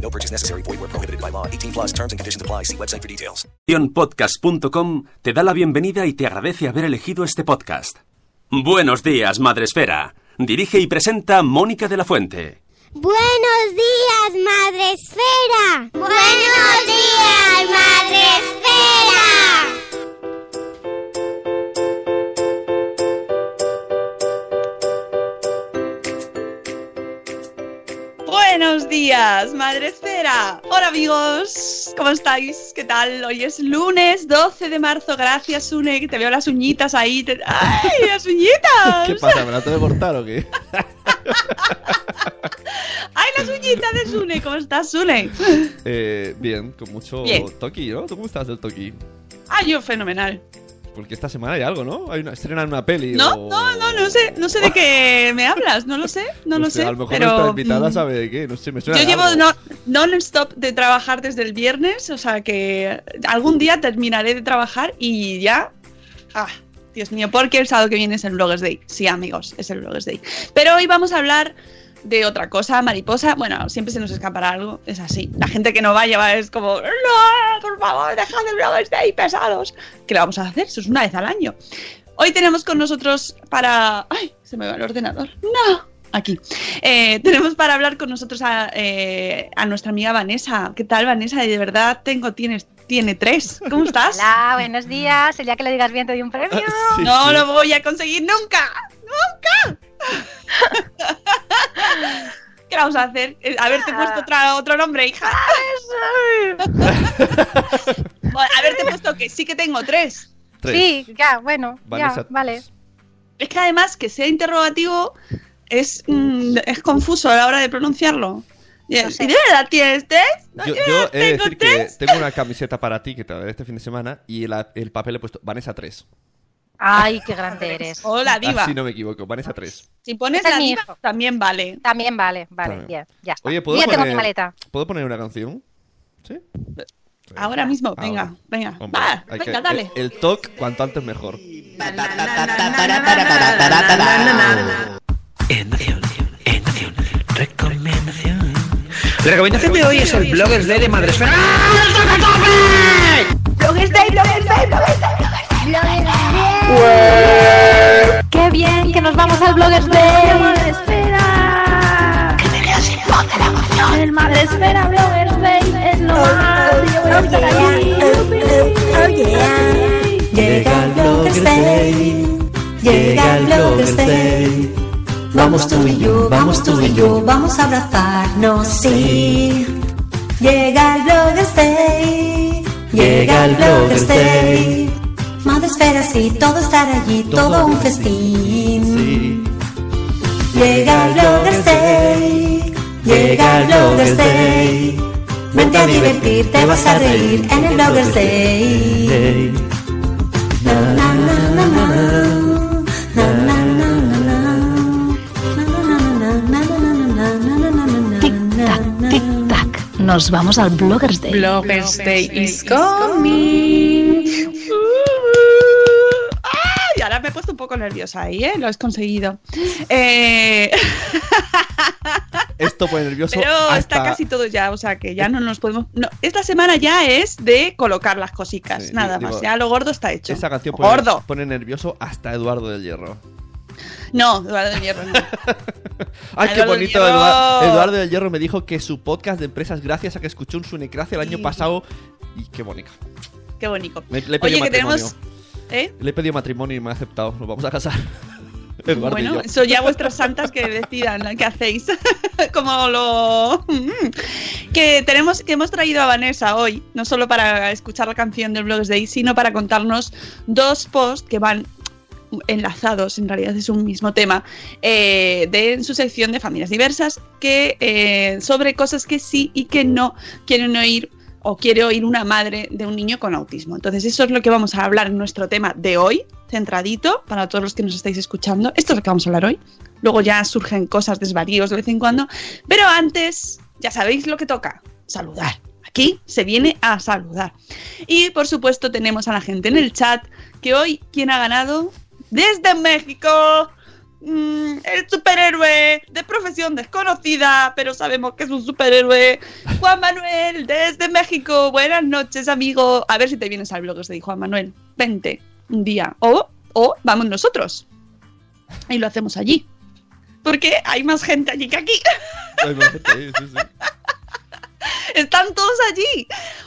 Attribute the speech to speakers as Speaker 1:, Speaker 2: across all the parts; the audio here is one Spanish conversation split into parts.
Speaker 1: No purchase necessary. Void where prohibited by law. 18 plus terms and conditions apply. See website for details.
Speaker 2: Podcast.com te da la bienvenida y te agradece haber elegido este podcast. Buenos días, Madre Esfera. Dirige y presenta Mónica de la Fuente.
Speaker 3: Buenos días, Madre Esfera. Buenos días, Madre Esfera.
Speaker 4: Buenos días, Madre Esfera. Hola amigos, ¿cómo estáis? ¿Qué tal? Hoy es lunes 12 de marzo. Gracias, Sune, que te veo las uñitas ahí. Te- ¡Ay, las uñitas!
Speaker 5: ¿Qué pasa? ¿Me la tengo que cortar o qué?
Speaker 4: ¡Ay, las uñitas de Sune! ¿Cómo estás, Sune?
Speaker 5: Eh, bien, con mucho
Speaker 4: Bien.
Speaker 5: toki, ¿no? ¿Tú cómo estás del toki?
Speaker 4: Ah, yo fenomenal.
Speaker 5: Porque esta semana hay algo, ¿no? Hay una, estrenan una peli
Speaker 4: No,
Speaker 5: o-
Speaker 4: no, no, no sé, no sé de qué me hablas, no lo sé, no, lo
Speaker 5: sé,
Speaker 4: sé.
Speaker 5: A lo mejor
Speaker 4: pero,
Speaker 5: nuestra invitada
Speaker 4: mm,
Speaker 5: sabe de qué, no sé, me suena
Speaker 4: Yo
Speaker 5: de
Speaker 4: llevo no- non-stop de trabajar desde el viernes, o sea que algún día terminaré de trabajar y ya. Ah, Dios mío, porque el sábado que viene es el Bloggers Day. Sí, amigos, es el Bloggers Day. Pero hoy vamos a hablar de otra cosa, mariposa. Bueno, siempre se nos escapará algo, es así. La gente que no vaya va es como, no, por favor, dejad el Bloggers Day, pesados. ¿Qué le vamos a hacer? Eso es una vez al año. Hoy tenemos con nosotros para. ¡Ay! Se me va el ordenador. ¡No! Aquí. Eh, tenemos para hablar con nosotros a, eh, a nuestra amiga Vanessa. ¿Qué tal, Vanessa? De verdad, tengo, tienes, tiene tres. ¿Cómo estás?
Speaker 6: Hola, buenos días. El día que lo digas bien te doy un premio.
Speaker 5: Sí,
Speaker 4: no
Speaker 5: sí.
Speaker 4: lo voy a conseguir nunca. ¡Nunca! ¿Qué vamos a hacer? Eh, Haberte puesto otra, otro nombre, hija. Bueno, haberte puesto que sí que tengo tres.
Speaker 5: Tres.
Speaker 6: Sí, ya, bueno,
Speaker 5: Vanessa,
Speaker 6: ya, vale.
Speaker 4: Es que además que sea interrogativo es, mm, es confuso a la hora de pronunciarlo. Y,
Speaker 6: Lo sé.
Speaker 4: ¿y de verdad tienes tres? ¿No
Speaker 5: Yo,
Speaker 4: tienes-
Speaker 5: yo he de
Speaker 4: tengo
Speaker 5: decir
Speaker 4: tres?
Speaker 5: que tengo una camiseta para ti que te la daré este fin de semana y el, el papel he puesto Vanessa 3.
Speaker 6: Ay, qué grande eres.
Speaker 4: Hola, diva.
Speaker 5: Así no me equivoco, Vanessa 3.
Speaker 4: Si pones
Speaker 6: Ese es
Speaker 4: la diva,
Speaker 6: hijo.
Speaker 4: también vale.
Speaker 6: También vale, vale,
Speaker 5: También.
Speaker 6: bien, ya está.
Speaker 5: Oye, ¿puedo
Speaker 6: ya tengo
Speaker 5: poner,
Speaker 6: mi maleta.
Speaker 5: ¿puedo poner una canción? ¿Sí?
Speaker 4: Ahora mismo, venga,
Speaker 5: Ahora.
Speaker 4: venga.
Speaker 5: Hombre,
Speaker 4: Va, venga,
Speaker 5: que-
Speaker 4: dale.
Speaker 5: El, el talk, cuanto antes mejor.
Speaker 7: La recomendación de hoy es el Bloggers Day de Madresfera.
Speaker 6: ¡Qué bien! ¡Que nos vamos al Bloggers Day! espera! ¡Que me leas el blog de la emoción! ¡El Madre Espera Bloggers Day es lo más! ¡Yo voy a estar allí!
Speaker 8: Llega el Bloggers Day, llega el Bloggers Day. Vamos tú y yo, vamos tú y yo, vamos a abrazarnos, sí. Llega el Bloggers Day, llega el Bloggers Day. Madre esfera, sí, todo estar allí, todo un festín. Llega el Bloggers Day, llega el Bloggers Day. Vente a divertir, te vas a reír en el Bloggers Day.
Speaker 6: nos vamos al Bloggers Day.
Speaker 4: Bloggers Day is coming. Ay, ahora me he puesto un poco nerviosa ahí, ¿eh? Lo has conseguido. Eh,
Speaker 5: Esto fue nervioso.
Speaker 4: Pero está casi todo ya, o sea que ya eh. no nos podemos. No, esta semana ya es de colocar las cositas, nada más. Ya lo gordo está hecho.
Speaker 5: Esa canción
Speaker 4: gordo.
Speaker 5: pone nervioso hasta Eduardo del Hierro.
Speaker 4: No, Eduardo del Hierro no.
Speaker 5: Qué
Speaker 4: del
Speaker 5: bonito.
Speaker 4: Hierro.
Speaker 5: Eduardo, Eduardo del Hierro me dijo que su podcast de empresas, gracias a que escuchó un Sunecracia el año pasado. Y qué bonito.
Speaker 4: Qué bonito.
Speaker 5: Le,
Speaker 4: Oye, que tenemos. ¿Eh?
Speaker 5: Le he pedido matrimonio y me ha aceptado. Nos vamos a casar. Eduardo
Speaker 4: Bueno, eso ya vuestras santas que decidan qué hacéis. Como lo. que tenemos, que hemos traído a Vanessa hoy, no solo para escuchar la canción del Blogs Day, sino para contarnos dos posts que van enlazados, en realidad es un mismo tema, eh, de su sección de familias diversas, que eh, sobre cosas que sí y que no quieren oír o quiere oír una madre de un niño con autismo. Entonces, eso es lo que vamos a hablar en nuestro tema de hoy, centradito, para todos los que nos estáis escuchando. Esto es lo que vamos a hablar hoy. Luego ya surgen cosas, desvaríos de vez en cuando. Pero antes, ya sabéis lo que toca, saludar. Aquí se viene a saludar. Y por supuesto tenemos a la gente en el chat, que hoy, ¿quién ha ganado? Desde México, mm, el superhéroe de profesión desconocida, pero sabemos que es un superhéroe. Juan Manuel, desde México. Buenas noches, amigo. A ver si te vienes al blog, de Juan Manuel. Vente un día. O, o vamos nosotros. Y lo hacemos allí. Porque hay más gente allí que aquí.
Speaker 5: Ay, me acepta, sí, sí, sí.
Speaker 4: Están todos allí.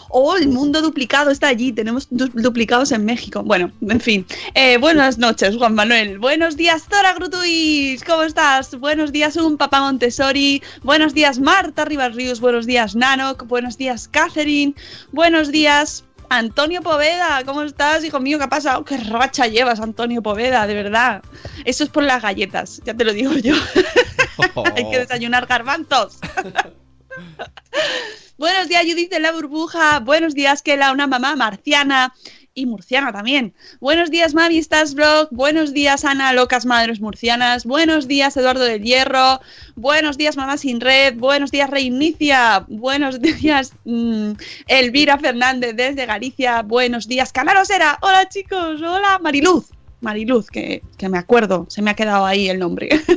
Speaker 4: Oh, el mundo duplicado está allí. Tenemos du- duplicados en México. Bueno, en fin. Eh, buenas noches, Juan Manuel. Buenos días, Zora Grutuis. ¿Cómo estás? Buenos días, un papá Montessori. Buenos días, Marta Rivas Ríos. Buenos días, Nanok. Buenos días, Catherine. Buenos días, Antonio Poveda. ¿Cómo estás, hijo mío? ¿Qué ha pasado? ¿Qué racha llevas, Antonio Poveda? De verdad. Eso es por las galletas. Ya te lo digo yo. Hay que desayunar garbanzos. Buenos días, Judith de la burbuja. Buenos días, Kela, una mamá marciana y murciana también. Buenos días, Mami, estás blog. Buenos días, Ana, locas madres murcianas. Buenos días, Eduardo del Hierro. Buenos días, Mamá sin red. Buenos días, Reinicia. Buenos días, mm, Elvira Fernández desde Galicia. Buenos días, Canalosera. Hola, chicos. Hola, Mariluz. Mariluz, que, que me acuerdo, se me ha quedado ahí el nombre.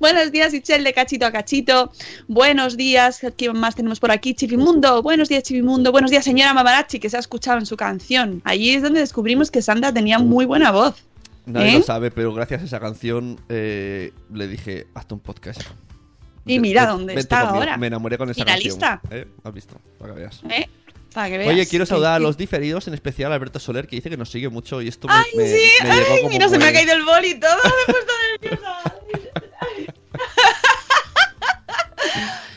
Speaker 4: Buenos días, Ichel de Cachito a Cachito. Buenos días, ¿quién más tenemos por aquí? Chifimundo. Buenos días, Chifimundo. Buenos días, señora Mamarachi, que se ha escuchado en su canción. Allí es donde descubrimos que Sandra tenía muy buena voz.
Speaker 5: Nadie
Speaker 4: ¿Eh?
Speaker 5: lo sabe, pero gracias a esa canción eh, le dije, hazte un podcast.
Speaker 4: Y mira dónde
Speaker 5: vente
Speaker 4: está
Speaker 5: conmigo.
Speaker 4: ahora.
Speaker 5: Me enamoré con esa canción. ¿Eh? ¿Has visto? Para que veas.
Speaker 4: ¿Eh? Para que veas.
Speaker 5: Oye, quiero saludar a los diferidos, en especial a Alberto Soler, que dice que nos sigue mucho y esto me,
Speaker 4: ¡Ay,
Speaker 5: me-
Speaker 4: sí!
Speaker 5: me
Speaker 4: ¡Ay, mira, se me ha caído el boli y todo! Me he puesto nerviosa.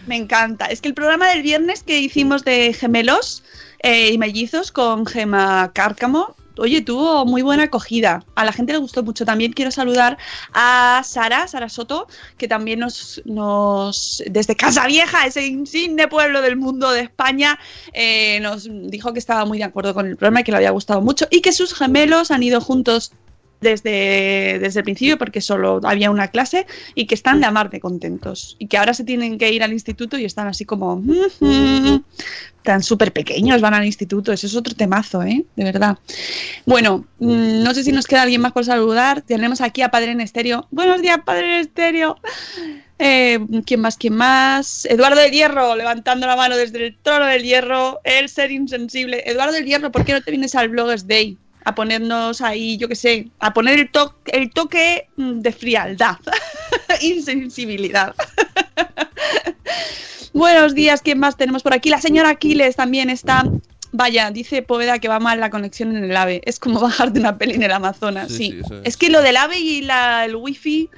Speaker 4: Me encanta. Es que el programa del viernes que hicimos de gemelos eh, y mellizos con Gema Cárcamo, oye, tuvo muy buena acogida. A la gente le gustó mucho. También quiero saludar a Sara, Sara Soto, que también nos, nos desde Casa Vieja, ese insigne pueblo del mundo de España, eh, nos dijo que estaba muy de acuerdo con el programa y que le había gustado mucho y que sus gemelos han ido juntos desde, desde el principio porque solo había una clase y que están de amar de contentos y que ahora se tienen que ir al instituto y están así como tan súper pequeños van al instituto ese es otro temazo ¿eh? de verdad bueno mm, no sé si nos queda alguien más por saludar tenemos aquí a Padre en Estéreo buenos días Padre en Estéreo eh, ¿Quién más? ¿Quién más? Eduardo del Hierro, levantando la mano desde el trono del hierro, el ser insensible. Eduardo del Hierro, ¿por qué no te vienes al Bloggers Day? A ponernos ahí, yo qué sé, a poner el, to- el toque mm, de frialdad, insensibilidad. Buenos días, ¿quién más tenemos por aquí? La señora Aquiles también está. Vaya, dice Poveda que va mal la conexión en el AVE. Es como bajar de una peli en el Amazonas,
Speaker 5: Sí,
Speaker 4: sí.
Speaker 5: sí, eso es.
Speaker 4: Es que lo del AVE y la, el wifi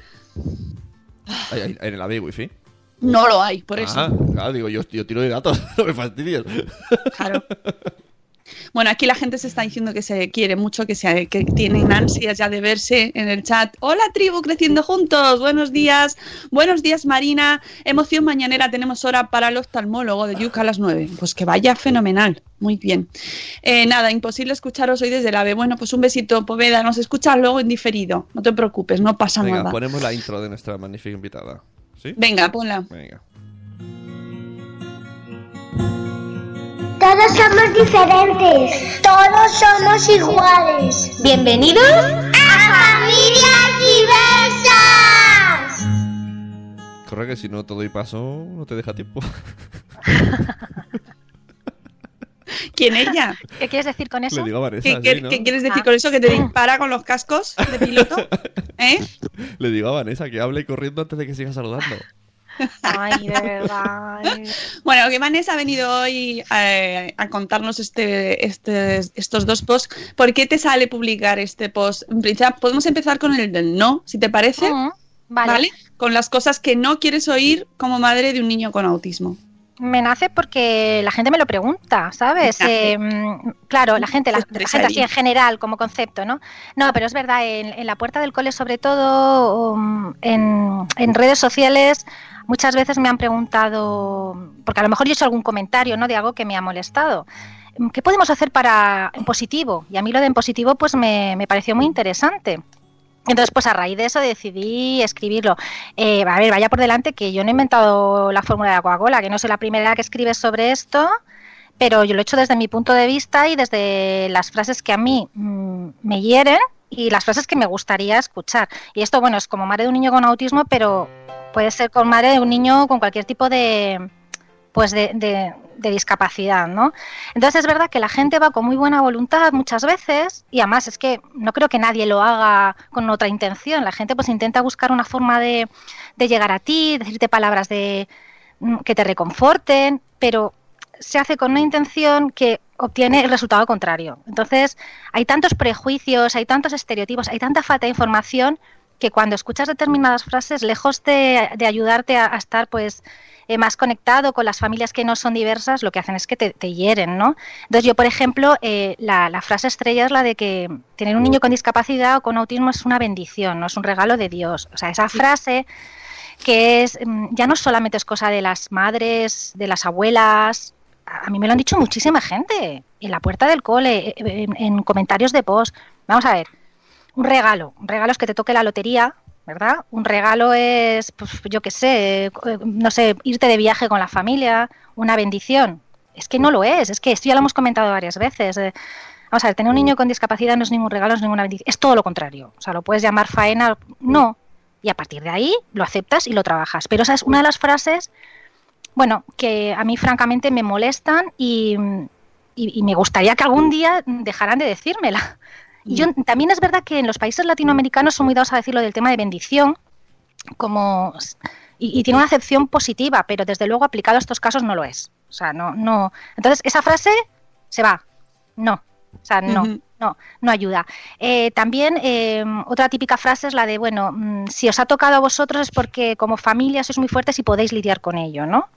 Speaker 5: en el AVE wifi.
Speaker 4: no lo hay, por eso.
Speaker 5: Ah, claro, digo, yo, yo tiro de datos, no me fastidies.
Speaker 4: Claro. Bueno, aquí la gente se está diciendo que se quiere mucho, que, se, que tienen ansias ya de verse en el chat. Hola tribu, creciendo juntos. Buenos días. Buenos días Marina. Emoción mañanera. Tenemos hora para el oftalmólogo de Yuca a las 9. Pues que vaya fenomenal. Muy bien. Eh, nada, imposible escucharos hoy desde el AVE. Bueno, pues un besito, Poveda. Nos escuchas luego en diferido. No te preocupes, no pasa
Speaker 5: Venga,
Speaker 4: nada.
Speaker 5: ponemos la intro de nuestra magnífica invitada. ¿Sí?
Speaker 4: Venga, ponla.
Speaker 5: Venga.
Speaker 3: Todos somos diferentes. Todos somos iguales.
Speaker 6: Bienvenidos
Speaker 3: a Familias diversas.
Speaker 5: Corre que si no todo y paso no te deja tiempo.
Speaker 4: ¿Quién ella?
Speaker 9: ¿Qué quieres decir con eso?
Speaker 5: Le digo a Vanessa,
Speaker 4: ¿Qué,
Speaker 5: sí,
Speaker 4: qué-
Speaker 5: ¿no?
Speaker 4: qué quieres decir
Speaker 9: Ah.
Speaker 4: con eso? ¿Que te dispara con los cascos de piloto? ¿Eh?
Speaker 5: Le digo a Vanessa que hable corriendo antes de que siga saludando.
Speaker 9: Ay, de verdad. ay.
Speaker 4: Bueno, que Vanessa ha venido hoy eh, a contarnos este, este- estos dos posts. ¿Por qué te sale publicar este post? En principio, podemos empezar con el del no, si te parece.
Speaker 9: Mm, vale.
Speaker 4: Con las cosas que no quieres oír como madre de un niño con autismo.
Speaker 9: Me nace porque la gente me lo pregunta, ¿sabes? Eh, mm, claro, la gente, la, gente así en general como concepto, ¿no? No, pero es verdad, en, en la puerta del cole sobre todo, um, en, en redes sociales, muchas veces me han preguntado, porque a lo mejor yo he hecho algún comentario, ¿no? De algo que me ha molestado. ¿Qué podemos hacer para en positivo? Y a mí lo de en positivo pues me, me pareció muy interesante. Entonces, pues a raíz de eso decidí escribirlo. Eh, a ver, vaya por delante que yo no he inventado la fórmula de la Coca-Cola, que no soy la primera que escribe sobre esto, pero yo lo he hecho desde mi punto de vista y desde las frases que a mí mm, me hieren y las frases que me gustaría escuchar. Y esto, bueno, es como madre de un niño con autismo, pero puede ser con madre de un niño con cualquier tipo de pues de, de- de discapacidad, ¿no? Entonces es verdad que la gente va con muy buena voluntad muchas veces y además es que no creo que nadie lo haga con otra intención. La gente pues intenta buscar una forma de, de llegar a ti, decirte palabras de mm, que te reconforten, pero se hace con una intención que obtiene el resultado contrario. Entonces, hay tantos prejuicios, hay tantos estereotipos, hay tanta falta de información que cuando escuchas determinadas frases, lejos de, de ayudarte a, a estar pues eh, más conectado con las familias que no son diversas, lo que hacen es que te, te hieren, ¿no? Entonces yo, por ejemplo, eh, la, la frase estrella es la de que tener un niño con discapacidad o con autismo es una bendición, no es un regalo de Dios. O sea, esa frase que es mm, ya no solamente es cosa de las madres, de las abuelas, a mí me lo han dicho muchísima gente en la puerta del cole, eh, en, en comentarios de post. Vamos a ver, un regalo, un regalo es que te toque la lotería, ¿verdad? Un regalo es, pues, yo qué sé, eh, no sé, irte de viaje con la familia, una bendición. Es que no lo es, es que esto ya lo hemos comentado varias veces. eh. Vamos a ver, tener un niño con discapacidad no es ningún regalo, es ninguna bendición, es todo lo contrario. O sea, lo puedes llamar faena, no. Y a partir de ahí lo aceptas y lo trabajas. Pero esa es una de las frases, bueno, que a mí francamente me molestan y, y- y me gustaría que algún día dejaran de decírmela. Y yo, también es verdad que en los países latinoamericanos son muy dados a decirlo del tema de bendición, como y, y tiene una acepción positiva, pero desde luego aplicado a estos casos no lo es. O sea, no, no. Entonces, esa frase se va. No. O sea, no, no, no ayuda. Eh, también eh, otra típica frase es la de, bueno, mm, si os ha tocado a vosotros es porque como familia sois muy fuertes y podéis lidiar con ello, ¿no?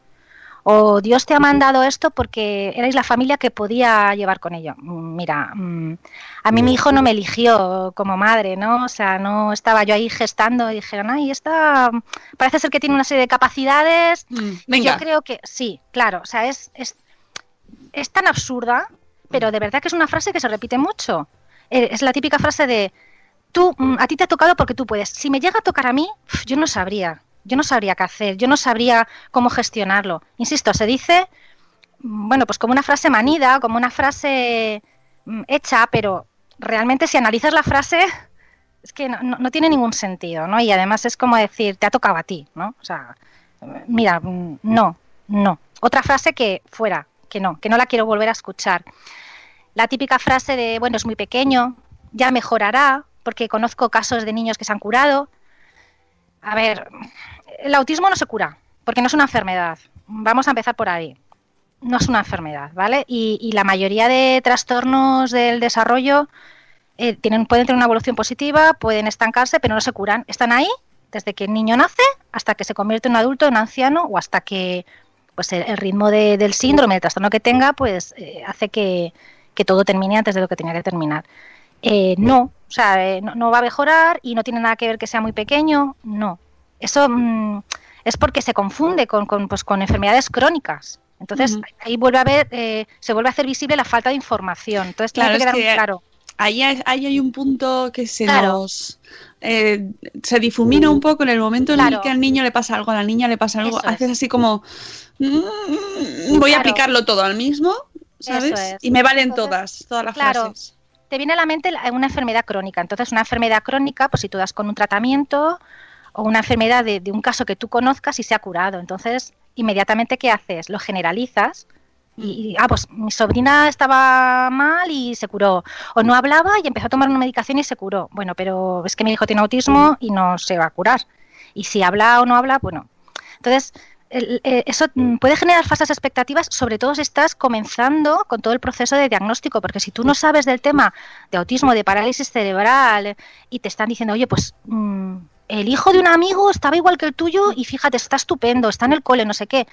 Speaker 9: O Dios te ha mandado esto porque erais la familia que podía llevar con ello. Mm, Mira, mm, a mí mi hijo no me eligió como madre, ¿no? O sea, no estaba yo ahí gestando y dijeron, ay, esta mm, parece ser que tiene una serie de capacidades.
Speaker 4: venga.
Speaker 9: Yo creo que sí, claro. O sea, es, es, es tan absurda, pero de verdad que es una frase que se repite mucho. Eh, Es la típica frase de, tú, mm, a ti te ha tocado porque tú puedes. Si me llega a tocar a mí, yo no sabría. Yo no sabría qué hacer, yo no sabría cómo gestionarlo. Insisto, se dice, mm, bueno, pues como una frase manida, como una frase mm, hecha, pero realmente si analizas la frase, es que no, no- tiene ningún sentido, ¿no? Y además es como decir, te ha tocado a ti, ¿no? O sea, eh, mira, mm, no, no. Otra frase que fuera, que no, que no la quiero volver a escuchar. La típica frase de, bueno, es muy pequeño, ya mejorará, porque conozco casos de niños que se han curado. A ver, el autismo no se cura, porque no es una enfermedad. Vamos a empezar por ahí. No es una enfermedad, ¿vale? Y, la mayoría de trastornos del desarrollo eh, tienen, pueden tener una evolución positiva, pueden estancarse, pero no se curan. Están ahí desde que el niño nace hasta que se convierte en un adulto, en un anciano, o hasta que pues el, el ritmo de- del síndrome, del trastorno que tenga, pues eh, hace que, que todo termine antes de lo que tenía que terminar. Eh, no, o sea, eh, no, no va a mejorar y no tiene nada que ver que sea muy pequeño, no. Eso mm, es porque se confunde con, con, pues, con enfermedades crónicas. Entonces, ahí vuelve a ver, eh, se vuelve a hacer visible la falta de información. Entonces,
Speaker 4: Claro,
Speaker 9: tiene que quedar muy claro.
Speaker 4: ahí hay, ahí hay un punto que se
Speaker 9: Claro.
Speaker 4: nos eh, se difumina un poco en el momento en el que al niño le pasa algo, a la niña le pasa algo,
Speaker 9: Eso es.
Speaker 4: haces así como "Mm, voy a aplicarlo todo al mismo, ¿sabes?
Speaker 9: Es.
Speaker 4: Y me valen
Speaker 9: Entonces,
Speaker 4: todas, todas las frases.
Speaker 9: te viene a la mente una enfermedad crónica. Entonces, una enfermedad crónica, pues si tú das con un tratamiento o una enfermedad de, de un caso que tú conozcas y se ha curado. Entonces, inmediatamente, ¿qué haces? Lo generalizas y, y, ah, pues mi sobrina estaba mal y se curó. O no hablaba y empezó a tomar una medicación y se curó. Bueno, pero es que mi hijo tiene autismo y no se va a curar. Y si habla o no habla, bueno. Entonces, el- eh, eso puede generar falsas expectativas, sobre todo si estás comenzando con todo el proceso de diagnóstico, porque si tú no sabes del tema de autismo, de parálisis cerebral, y te están diciendo, oye, pues mm, el hijo de un amigo estaba igual que el tuyo y fíjate, está estupendo, está en el cole, no sé qué.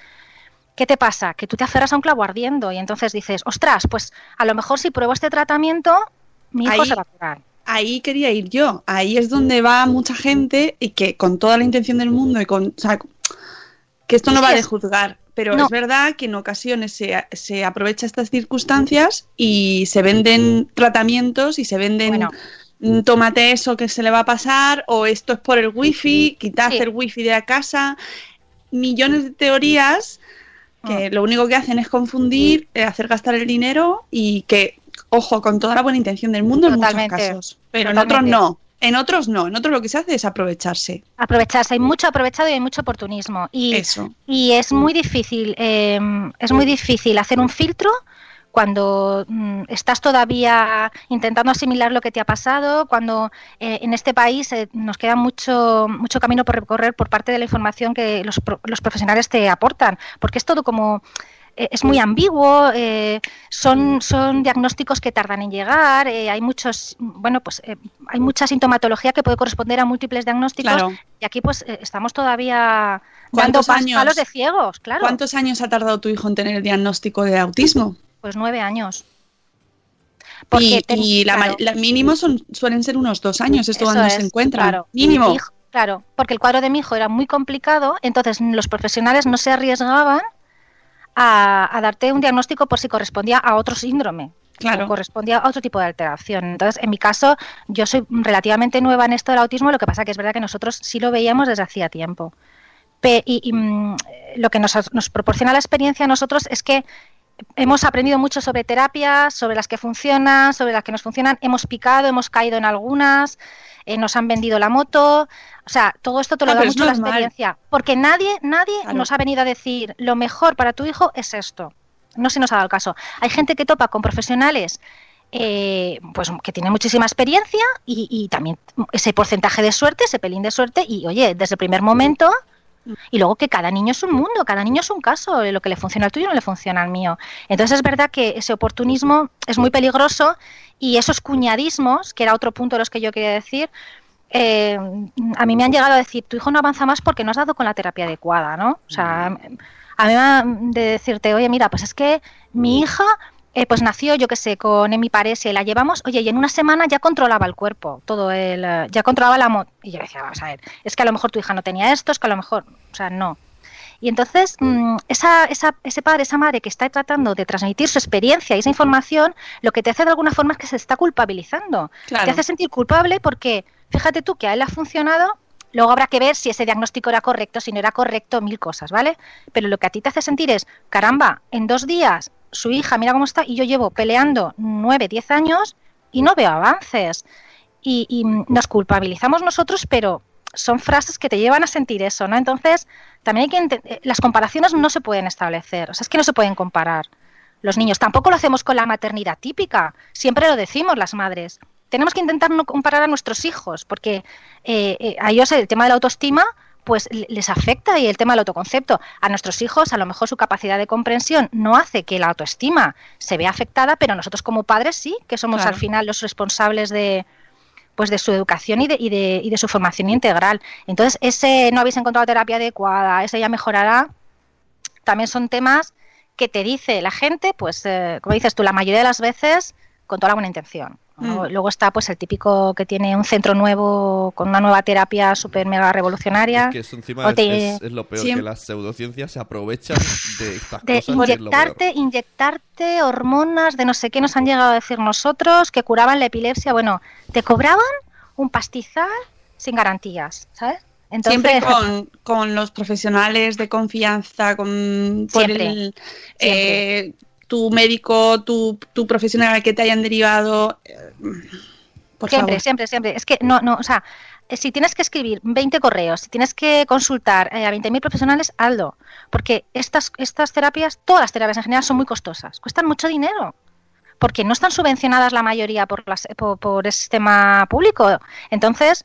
Speaker 9: ¿Qué te pasa? Que tú te aferras a un clavo ardiendo y entonces dices, ostras, pues a lo mejor si pruebo este tratamiento, mi hijo
Speaker 4: Ahí-
Speaker 9: se va a curar.
Speaker 4: Ahí quería ir yo. Ahí es donde va mucha gente y que con toda la intención del mundo y con. o sea, que esto no
Speaker 9: Sí,
Speaker 4: va de juzgar, pero
Speaker 9: No.
Speaker 4: es verdad que en ocasiones se, se aprovecha estas circunstancias y se venden tratamientos y se venden.
Speaker 9: Bueno.
Speaker 4: "Mm, Tómate eso que se le va a pasar, o esto es por el wifi, quitad
Speaker 9: Sí.
Speaker 4: el wifi de la casa. Millones de teorías que lo único que hacen es confundir, eh, hacer gastar el dinero y que, ojo, con toda la buena intención del mundo
Speaker 9: Totalmente,
Speaker 4: en muchos casos. Pero
Speaker 9: totalmente.
Speaker 4: en otros no. En otros no. En otros lo que se hace es aprovecharse.
Speaker 9: Aprovecharse, hay mucho aprovechado y hay mucho oportunismo. Y,
Speaker 4: Eso.
Speaker 9: y es muy difícil, eh, es muy difícil hacer un filtro cuando mm, estás todavía intentando asimilar lo que te ha pasado, cuando eh, en este país eh, nos queda mucho, mucho camino por recorrer por parte de la información que los, los profesionales te aportan, porque es todo como eh, es muy ambiguo, eh, son, son diagnósticos que tardan en llegar, eh, hay muchos, bueno, pues eh, hay mucha sintomatología que puede corresponder a múltiples diagnósticos
Speaker 4: Claro.
Speaker 9: y aquí pues estamos todavía dando
Speaker 4: ¿Cuántos
Speaker 9: pas-
Speaker 4: años?
Speaker 9: palos de ciegos, claro.
Speaker 4: ¿Cuántos años ha tardado tu hijo en tener el diagnóstico de autismo?
Speaker 9: Pues nueve años.
Speaker 4: Y,
Speaker 9: ten-
Speaker 4: y la,
Speaker 9: claro.
Speaker 4: la mínimo son, suelen ser unos dos años, esto
Speaker 9: Eso es,
Speaker 4: se encuentra.
Speaker 9: claro.
Speaker 4: Mínimo.
Speaker 9: Hijo- claro, porque el cuadro de mi hijo era muy complicado, entonces los profesionales no se arriesgaban a, a darte un diagnóstico por si correspondía a otro síndrome.
Speaker 4: Claro.
Speaker 9: Correspondía a otro tipo de alteración. Entonces, en mi caso, yo soy relativamente nueva en esto del autismo, lo que pasa que es verdad que nosotros sí lo veíamos desde hacía tiempo. Pe- y y, mm, lo que nos, nos proporciona la experiencia a nosotros es que hemos aprendido mucho sobre terapias, sobre las que funcionan, sobre las que nos funcionan. Hemos picado, hemos caído en algunas, eh, nos han vendido la moto. O sea, todo esto te lo
Speaker 4: Ah,
Speaker 9: da mucho la experiencia. Porque nadie, nadie
Speaker 4: Claro.
Speaker 9: nos ha venido a decir lo mejor para tu hijo es esto. No se nos ha dado el caso. Hay gente que topa con profesionales eh, pues que tienen muchísima experiencia y, y también ese porcentaje de suerte, ese pelín de suerte, y oye, desde el primer momento, y luego que cada niño es un mundo, cada niño es un caso, lo que le funciona al tuyo no le funciona al mío. Entonces es verdad que ese oportunismo es muy peligroso y esos cuñadismos, que era otro punto de los que yo quería decir, eh, a mí me han llegado a decir, tu hijo no avanza más porque no has dado con la terapia adecuada, ¿no? O sea, a mí me han de decirte, oye, mira, pues es que mi hija eh, pues nació, yo qué sé, con hemiparesia y la llevamos, oye, y en una semana ya controlaba el cuerpo, todo el, eh, ya controlaba la... mo- Y yo decía, vamos a ver, es que a lo mejor tu hija no tenía esto, es que a lo mejor, o sea, no. Y entonces, mm, esa, esa, ese padre, esa madre que está tratando de transmitir su experiencia y esa información, lo que te hace de alguna forma es que se está culpabilizando.
Speaker 4: Claro.
Speaker 9: Te hace sentir culpable porque, fíjate tú, que a él ha funcionado, luego habrá que ver si ese diagnóstico era correcto, si no era correcto, mil cosas, ¿vale? Pero lo que a ti te hace sentir es, caramba, en dos días su hija, mira cómo está, y yo llevo peleando nueve, diez años y no veo avances. Y, y nos culpabilizamos nosotros, pero son frases que te llevan a sentir eso, ¿no? Entonces, también hay que eh, las comparaciones no se pueden establecer, o sea, es que no se pueden comparar. Los niños tampoco lo hacemos con la maternidad típica, siempre lo decimos las madres. Tenemos que intentar no comparar a nuestros hijos, porque eh, eh, a ellos el tema de la autoestima pues le- les afecta y el tema del autoconcepto. A nuestros hijos, a lo mejor su capacidad de comprensión no hace que la autoestima se vea afectada, pero nosotros como padres sí, que somos
Speaker 4: Claro.
Speaker 9: al final los responsables de, pues de su educación y de, y de, y de su formación integral. Entonces, ese no habéis encontrado terapia adecuada, ese ya mejorará, también son temas que te dice la gente, pues, eh, como dices tú, la mayoría de las veces con toda la buena intención.
Speaker 4: Mm.
Speaker 9: Luego está pues el típico que tiene un centro nuevo con una nueva terapia súper mega revolucionaria.
Speaker 5: Es que eso encima
Speaker 9: te-
Speaker 5: es- es lo peor, que las pseudociencias se aprovechan de estas cosas.
Speaker 9: inyectarte, inyectarte hormonas de no sé qué nos han llegado a decir nosotros que curaban la epilepsia. Bueno, te cobraban un pastizal sin garantías, ¿sabes? Entonces,
Speaker 4: Siempre con, con los profesionales de confianza, con por
Speaker 9: Siempre,
Speaker 4: el, eh, tu médico, tu, tu profesional al que te hayan derivado. eh, Por
Speaker 9: siempre,
Speaker 4: favor.
Speaker 9: siempre, siempre. Es que no, no, o sea, eh, si tienes que escribir 20 correos, si tienes que consultar eh, a 20.000 profesionales, hazlo. Porque estas, estas terapias, todas las terapias en general, son muy costosas, cuestan mucho dinero. Porque no están subvencionadas la mayoría por, las, por, por el sistema público. Entonces,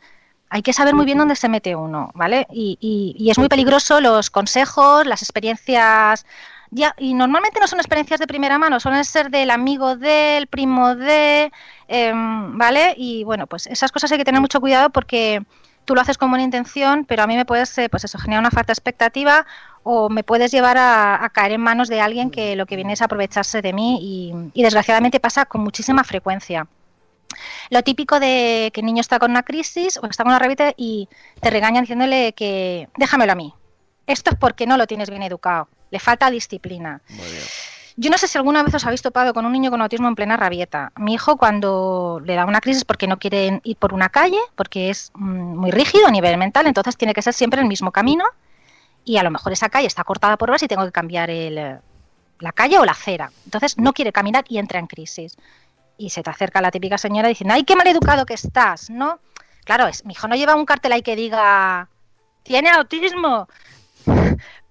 Speaker 9: hay que saber muy bien dónde se mete uno, ¿vale? Y, y- y es muy peligroso los consejos, las experiencias. Ya, y normalmente no son experiencias de primera mano, suelen ser del amigo del, primo de, em, ¿vale? Y bueno, pues esas cosas hay que tener mucho cuidado porque tú lo haces con buena intención, pero a mí me puedes, eh, pues eso, generar una falta expectativa o me puedes llevar a, caer en manos de alguien que lo que viene es aprovecharse de mí y, y desgraciadamente pasa con muchísima frecuencia. Lo típico de que el niño está con una crisis o está con una rabia y te regañan diciéndole que déjamelo a mí. Esto es porque no lo tienes bien educado. Le falta disciplina. Yo no sé si alguna vez os habéis topado con un niño con autismo en plena rabieta. Mi hijo cuando le da una crisis porque no quiere ir por una calle, porque es mm, muy rígido a nivel mental, entonces tiene que ser siempre el mismo camino y a lo mejor esa calle está cortada por horas y tengo que cambiar el, eh, la calle o la acera. Entonces no quiere caminar y entra en crisis. Y se te acerca la típica señora diciendo, ¡ay, qué mal educado que estás! ¿No? Claro, es, mi hijo no lleva un cartel ahí que diga, tiene autismo.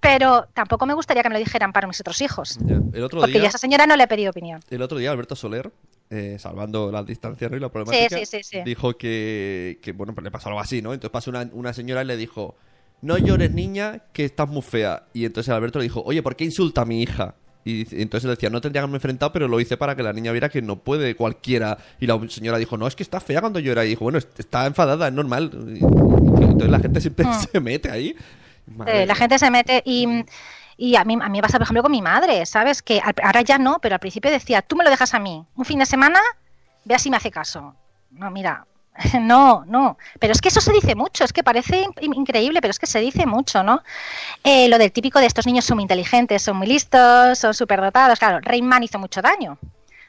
Speaker 9: Pero tampoco me gustaría que me lo dijeran para mis otros hijos.
Speaker 5: Ya. El otro
Speaker 9: Porque
Speaker 5: día,
Speaker 9: ya esa señora no le he pedido opinión.
Speaker 5: el otro día Alberto Soler, eh, salvando las distancias ¿no? y la problemática,
Speaker 9: sí, sí, sí.
Speaker 5: dijo que, que, bueno, pues le pasó algo así, ¿no? Entonces pasó una, una señora y le dijo, no llores niña, que estás muy fea. Y entonces Alberto le dijo, oye, ¿por qué insulta a mi hija? Y entonces decía, no tendría que haberme enfrentado, pero lo hice para que la niña viera que no puede cualquiera. Y la señora dijo, no, es que está fea cuando llora. Y dijo, bueno, está enfadada, es normal. Y- y entonces la gente siempre
Speaker 9: Ah.
Speaker 5: se mete ahí.
Speaker 9: Eh, la gente se mete y, y a, mí, a mí me pasa, por ejemplo, con mi madre, ¿sabes? Que al- ahora ya no, pero al principio decía, tú me lo dejas a mí. Un fin de semana, vea si me hace caso. No, mira, no, no. Pero es que eso se dice mucho, es que parece in- increíble, pero es que se dice mucho, ¿no? Eh, lo del típico de estos niños son muy inteligentes, son muy listos, son superdotados. Claro, Rayman hizo mucho daño.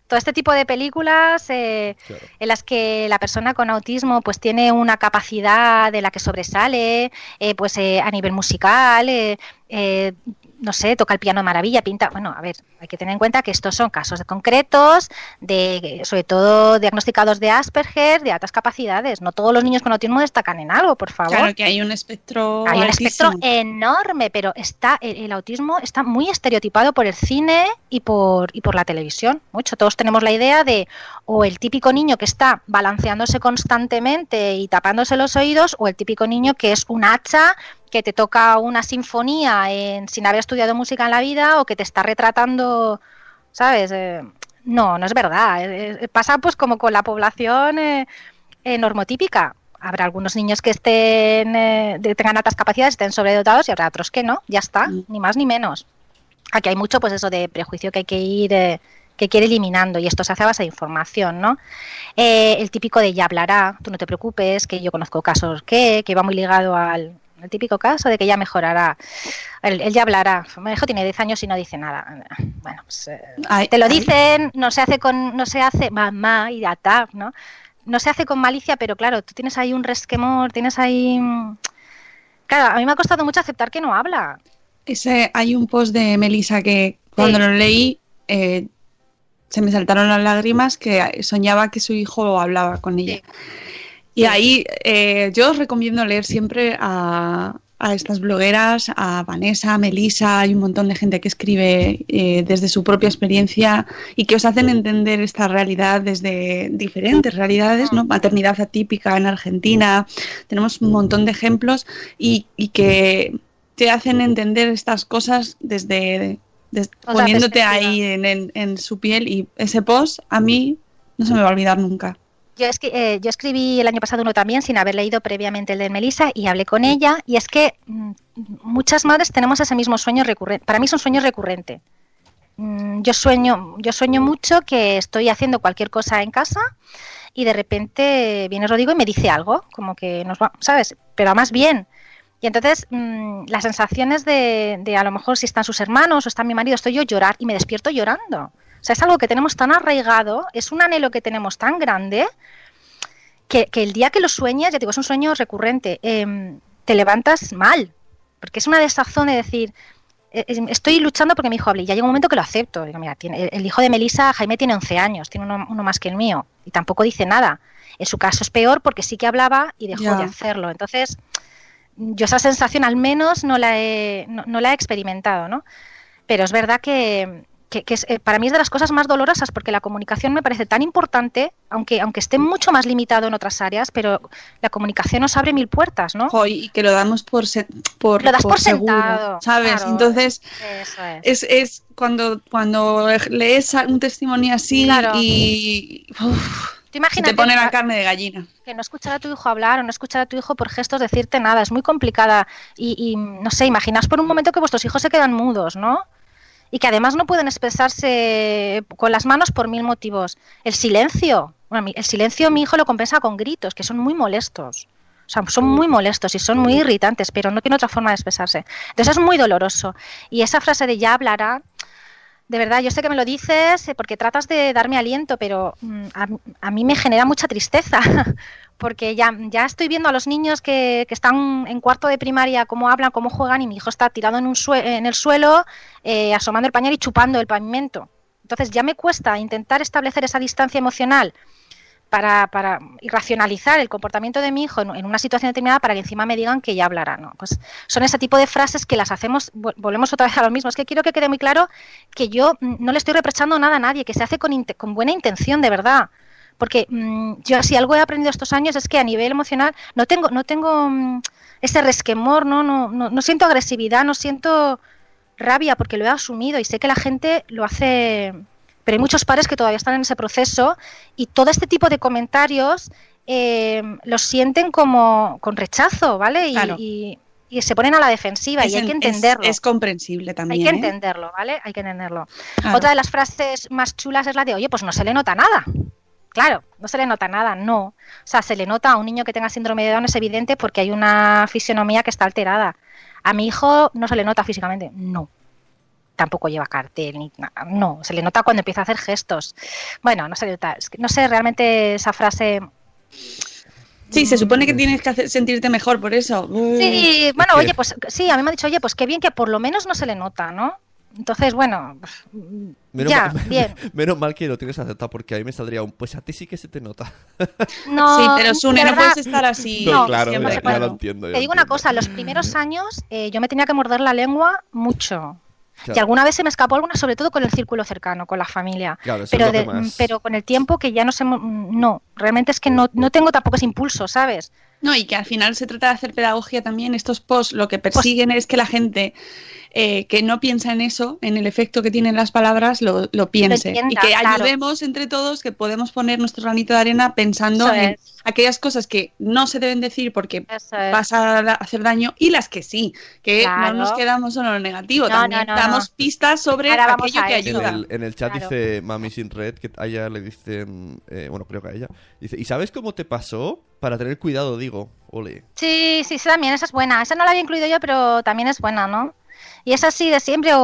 Speaker 9: Todo este tipo de películas eh, en las que la persona con autismo pues tiene una capacidad de la que sobresale, eh, pues eh, a nivel musical, eh, no sé, toca el piano de maravilla, pinta. Bueno, a ver, hay que tener en cuenta que estos son casos concretos, de, sobre todo diagnosticados de Asperger, de altas capacidades. No todos los niños con autismo destacan en algo, por favor.
Speaker 4: Claro que hay un espectro.
Speaker 9: Hay un espectro enorme, pero está el, el autismo está muy estereotipado por el cine y por y por la televisión. Mucho. Todos tenemos la idea de o el típico niño que está balanceándose constantemente y tapándose los oídos, o el típico niño que es un hacha que te toca una sinfonía en- sin haber estudiado música en la vida o que te está retratando, ¿sabes? Eh, no, no es verdad. Eh, eh, pasa pues como con la población eh, normotípica. Habrá algunos niños que estén de- tengan altas capacidades, estén sobredotados y habrá otros que no. Ya está, ni más ni menos. Aquí hay mucho pues eso de prejuicio que hay que ir que ir eliminando y esto se hace a base de información, ¿no? Eh, el típico de ya hablará, tú no te preocupes, que yo conozco casos que, que va muy ligado al, al típico caso de que ya mejorará. El, el ya hablará. Mi hijo tiene 10 años y no dice nada. Bueno, pues, eh,
Speaker 4: Ay,
Speaker 9: te lo
Speaker 4: ay.
Speaker 9: dicen, no se hace con, no se hace mamá y está, ¿no? No se hace con malicia, pero claro, tú tienes ahí un resquemor, tienes ahí. mm, Claro, a mí me ha costado mucho aceptar que no habla.
Speaker 4: Ese, hay un post de Melissa que cuando
Speaker 9: Sí.
Speaker 4: lo leí eh, se me saltaron las lágrimas que soñaba que su hijo hablaba con ella. Y ahí eh, yo os recomiendo leer siempre a, a estas blogueras, a Vanessa, a Melissa, hay un montón de gente que escribe eh, desde su propia experiencia y que os hacen entender esta realidad desde diferentes realidades, ¿no? Maternidad atípica en Argentina, tenemos un montón de ejemplos y, y que te hacen entender estas cosas desde, poniéndote ahí en, en- en su piel y ese post a mí no se me va a olvidar nunca.
Speaker 9: Yo, es que, eh, yo escribí el año pasado uno también sin haber leído previamente el de Melissa y hablé con ella y es que mm, muchas madres tenemos ese mismo sueño recurrente. Para mí es un sueño recurrente. Mm, Yo sueño, yo sueño mucho que estoy haciendo cualquier cosa en casa y de repente viene Rodrigo y me dice algo, como que nos va, ¿sabes? Pero más bien. Y entonces mm, las sensaciones de, de a lo mejor si están sus hermanos o está mi marido, estoy yo llorar y me despierto llorando. O sea, es algo que tenemos tan arraigado, es un anhelo que tenemos tan grande que, que el día que lo sueñas, ya te digo, es un sueño recurrente, em, te levantas mal, porque es una desazón de decir, eh, estoy luchando porque mi hijo hable y ya llega un momento que lo acepto. Digo, mira, tiene, el, hijo de Melissa, Jaime, tiene 11 años, tiene uno, uno más que el mío y tampoco dice nada. En su caso es peor porque sí que hablaba y dejó de hacerlo. Entonces, yo esa sensación al menos no la he, no, no la he experimentado, ¿no? Pero es verdad que, que- que es, eh, para mí es de las cosas más dolorosas porque la comunicación me parece tan importante, aunque, aunque esté mucho más limitado en otras áreas, pero la comunicación nos abre mil puertas, ¿no?
Speaker 4: Jo, y que lo damos por, se- por,
Speaker 9: Lo das por
Speaker 4: seguro,
Speaker 9: sentado,
Speaker 4: ¿sabes?
Speaker 9: claro.
Speaker 4: Entonces,
Speaker 9: Eso es.
Speaker 4: es, es cuando, cuando lees un testimonio así
Speaker 9: Claro.
Speaker 4: y uf, te pone la carne de gallina.
Speaker 9: que no escuchar a tu hijo hablar o no escuchar a tu hijo por gestos decirte nada, es muy complicada. Y, y, no sé, imaginaos por un momento que vuestros hijos se quedan mudos, ¿no? Y que además no pueden expresarse con las manos por mil motivos. El silencio, bueno, el silencio mi hijo lo compensa con gritos, que son muy molestos. O sea, son muy molestos y son muy irritantes, pero no tiene otra forma de expresarse. Entonces es muy doloroso. Y esa frase de ya hablará, de verdad, yo sé que me lo dices eh, porque tratas de darme aliento, pero mm, a, a mí me genera mucha tristeza, porque ya, ya estoy viendo a los niños que, que están en cuarto de primaria, cómo hablan, cómo juegan, y mi hijo está tirado en, un en el suelo, eh, asomando el pañal y chupando el pavimento. Entonces ya me cuesta intentar establecer esa distancia emocional para, para y racionalizar el comportamiento de mi hijo en, una situación determinada para que encima me digan que ya hablará. ¿no? Pues son ese tipo de frases que las hacemos, vol- volvemos otra vez a lo mismo. Es que quiero que quede muy claro que yo mm, no le estoy reprochando nada a nadie, que se hace con, con buena intención, de verdad. Porque mm, yo si algo he aprendido estos años es que a nivel emocional no tengo, no tengo mm, ese resquemor, ¿no? No, no, no siento agresividad, no siento rabia porque lo he asumido y sé que la gente lo hace pero hay muchos padres que todavía están en ese proceso y todo este tipo de comentarios eh, los sienten como con rechazo, ¿vale? Y,
Speaker 4: Claro.
Speaker 9: y- y se ponen a la defensiva
Speaker 4: Es
Speaker 9: y hay que
Speaker 4: es-
Speaker 9: entenderlo.
Speaker 4: Es, comprensible
Speaker 9: hay
Speaker 4: también.
Speaker 9: que
Speaker 4: ¿eh?
Speaker 9: entenderlo, ¿vale? Hay que entenderlo.
Speaker 4: Claro.
Speaker 9: Otra de las frases más chulas es la de, oye, pues no se le nota nada. Claro, no se le nota nada, no. O sea, se le nota a un niño que tenga síndrome de Down es evidente porque hay una fisionomía que está alterada. A mi hijo no se le nota físicamente, no. Tampoco lleva cartel, ni nada, no. Se le nota cuando empieza a hacer gestos. Bueno, no se le nota. Es que no sé, realmente esa frase.
Speaker 4: Sí, se supone que tienes que hacer- sentirte mejor por eso.
Speaker 9: Sí, bueno,
Speaker 5: que-
Speaker 9: oye, pues sí, a mí me ha dicho, oye, pues qué bien que por lo menos no se le nota, ¿no? Entonces, bueno,
Speaker 5: Menos,
Speaker 9: ya,
Speaker 5: mal,
Speaker 9: bien.
Speaker 5: menos mal que lo tienes aceptado porque a mí me saldría un. Pues a ti sí que se te nota.
Speaker 9: No,
Speaker 4: Sí, pero Sune, no puedes estar así.
Speaker 5: No,
Speaker 9: No,
Speaker 5: claro,
Speaker 4: siempre,
Speaker 5: ya, lo entiendo. ya
Speaker 9: Te
Speaker 5: lo
Speaker 9: digo una cosa, los primeros años eh, yo me tenía que morder la lengua mucho.
Speaker 5: Claro.
Speaker 9: Y alguna vez se me escapó alguna, sobre todo con el círculo cercano, con la familia.
Speaker 5: Claro, eso
Speaker 9: pero,
Speaker 5: es lo
Speaker 9: de-
Speaker 5: que más-
Speaker 9: pero con el tiempo que ya no sé, no, realmente es que no, no tengo tampoco ese impulso, ¿sabes?
Speaker 4: No, y que al final se trata de hacer pedagogía también. Estos posts lo que persiguen es que la gente eh, que no piensa en eso, en el efecto que tienen las palabras, lo, lo piense.
Speaker 9: entienda,
Speaker 4: y que
Speaker 9: claro.
Speaker 4: ayudemos entre todos, que podemos poner nuestro granito de arena pensando
Speaker 9: Eso
Speaker 4: en
Speaker 9: es.
Speaker 4: aquellas cosas que no se deben decir porque
Speaker 9: es.
Speaker 4: vas a da- hacer daño y las que sí, que
Speaker 9: Claro.
Speaker 4: no nos quedamos solo en lo negativo,
Speaker 9: No,
Speaker 4: también
Speaker 9: no, no,
Speaker 4: damos
Speaker 9: no.
Speaker 4: pistas sobre aquello que.
Speaker 5: En
Speaker 4: ayuda.
Speaker 5: el, en el chat
Speaker 9: Claro.
Speaker 5: dice Mami Sin Red que a ella le dicen, eh, bueno, creo que a ella, dice, ¿y sabes cómo te pasó? Para tener cuidado, digo, ole.
Speaker 9: Sí, sí, sí, también, esa es buena. Esa no la había incluido yo, pero también es buena, ¿no? Y es así de siempre, o,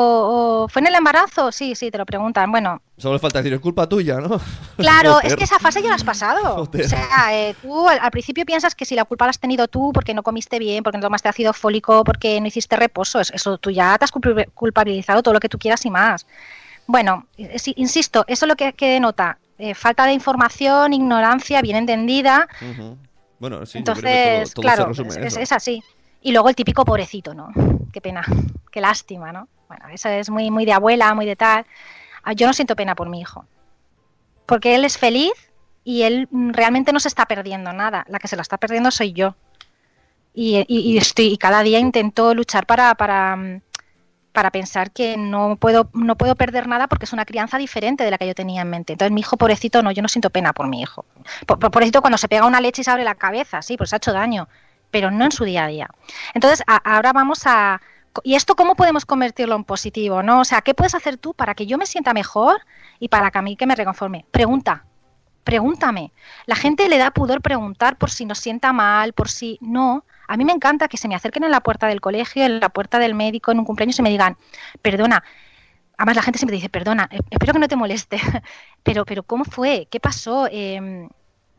Speaker 9: o ¿fue en el embarazo? Sí, sí, te lo preguntan. Bueno,
Speaker 5: Solo le falta decir, es culpa tuya, ¿no?
Speaker 9: Claro, es que esa fase ya la has pasado.
Speaker 5: Joder.
Speaker 9: O sea, eh, tú al, al principio piensas que si la culpa la has tenido tú porque no comiste bien, porque no tomaste ácido fólico, porque no hiciste reposo, es- eso tú ya te has culp- culpabilizado todo lo que tú quieras y más. Bueno, insisto, eso lo que, que denota eh, falta de información, ignorancia bien entendida.
Speaker 5: Bueno, sí,
Speaker 9: Entonces,
Speaker 5: todo, todo
Speaker 9: claro, es, es- así. Y luego el típico pobrecito, ¿no? Qué pena, qué lástima, ¿no? Bueno, eso es muy, muy de abuela, muy de tal. Ah, Yo no siento pena por mi hijo. Porque él es feliz y él mm, realmente no se está perdiendo nada. La que se la está perdiendo soy yo. Y, y- y estoy, y cada día intento luchar para, para, mm, para pensar que no puedo, no puedo perder nada porque es una crianza diferente de la que yo tenía en mente. Entonces, mi hijo, pobrecito, no, yo no siento pena por mi hijo. Por, pobrecito, cuando se pega una leche y se abre la cabeza, sí, pues ha hecho daño, pero no en su día a día. Entonces, ahora vamos a. ¿Y esto cómo podemos convertirlo en positivo? ¿no? O sea, ¿qué puedes hacer tú para que yo me sienta mejor y para que a mí que me reconforme? Pregunta. Pregúntame. La gente le da pudor preguntar por si nos sienta mal, por si no. A mí me encanta que se me acerquen en la puerta del colegio, en la puerta del médico, en un cumpleaños y me digan, perdona, además la gente siempre dice, perdona, eh, espero que no te moleste, pero, pero ¿cómo fue? ¿Qué pasó? Em,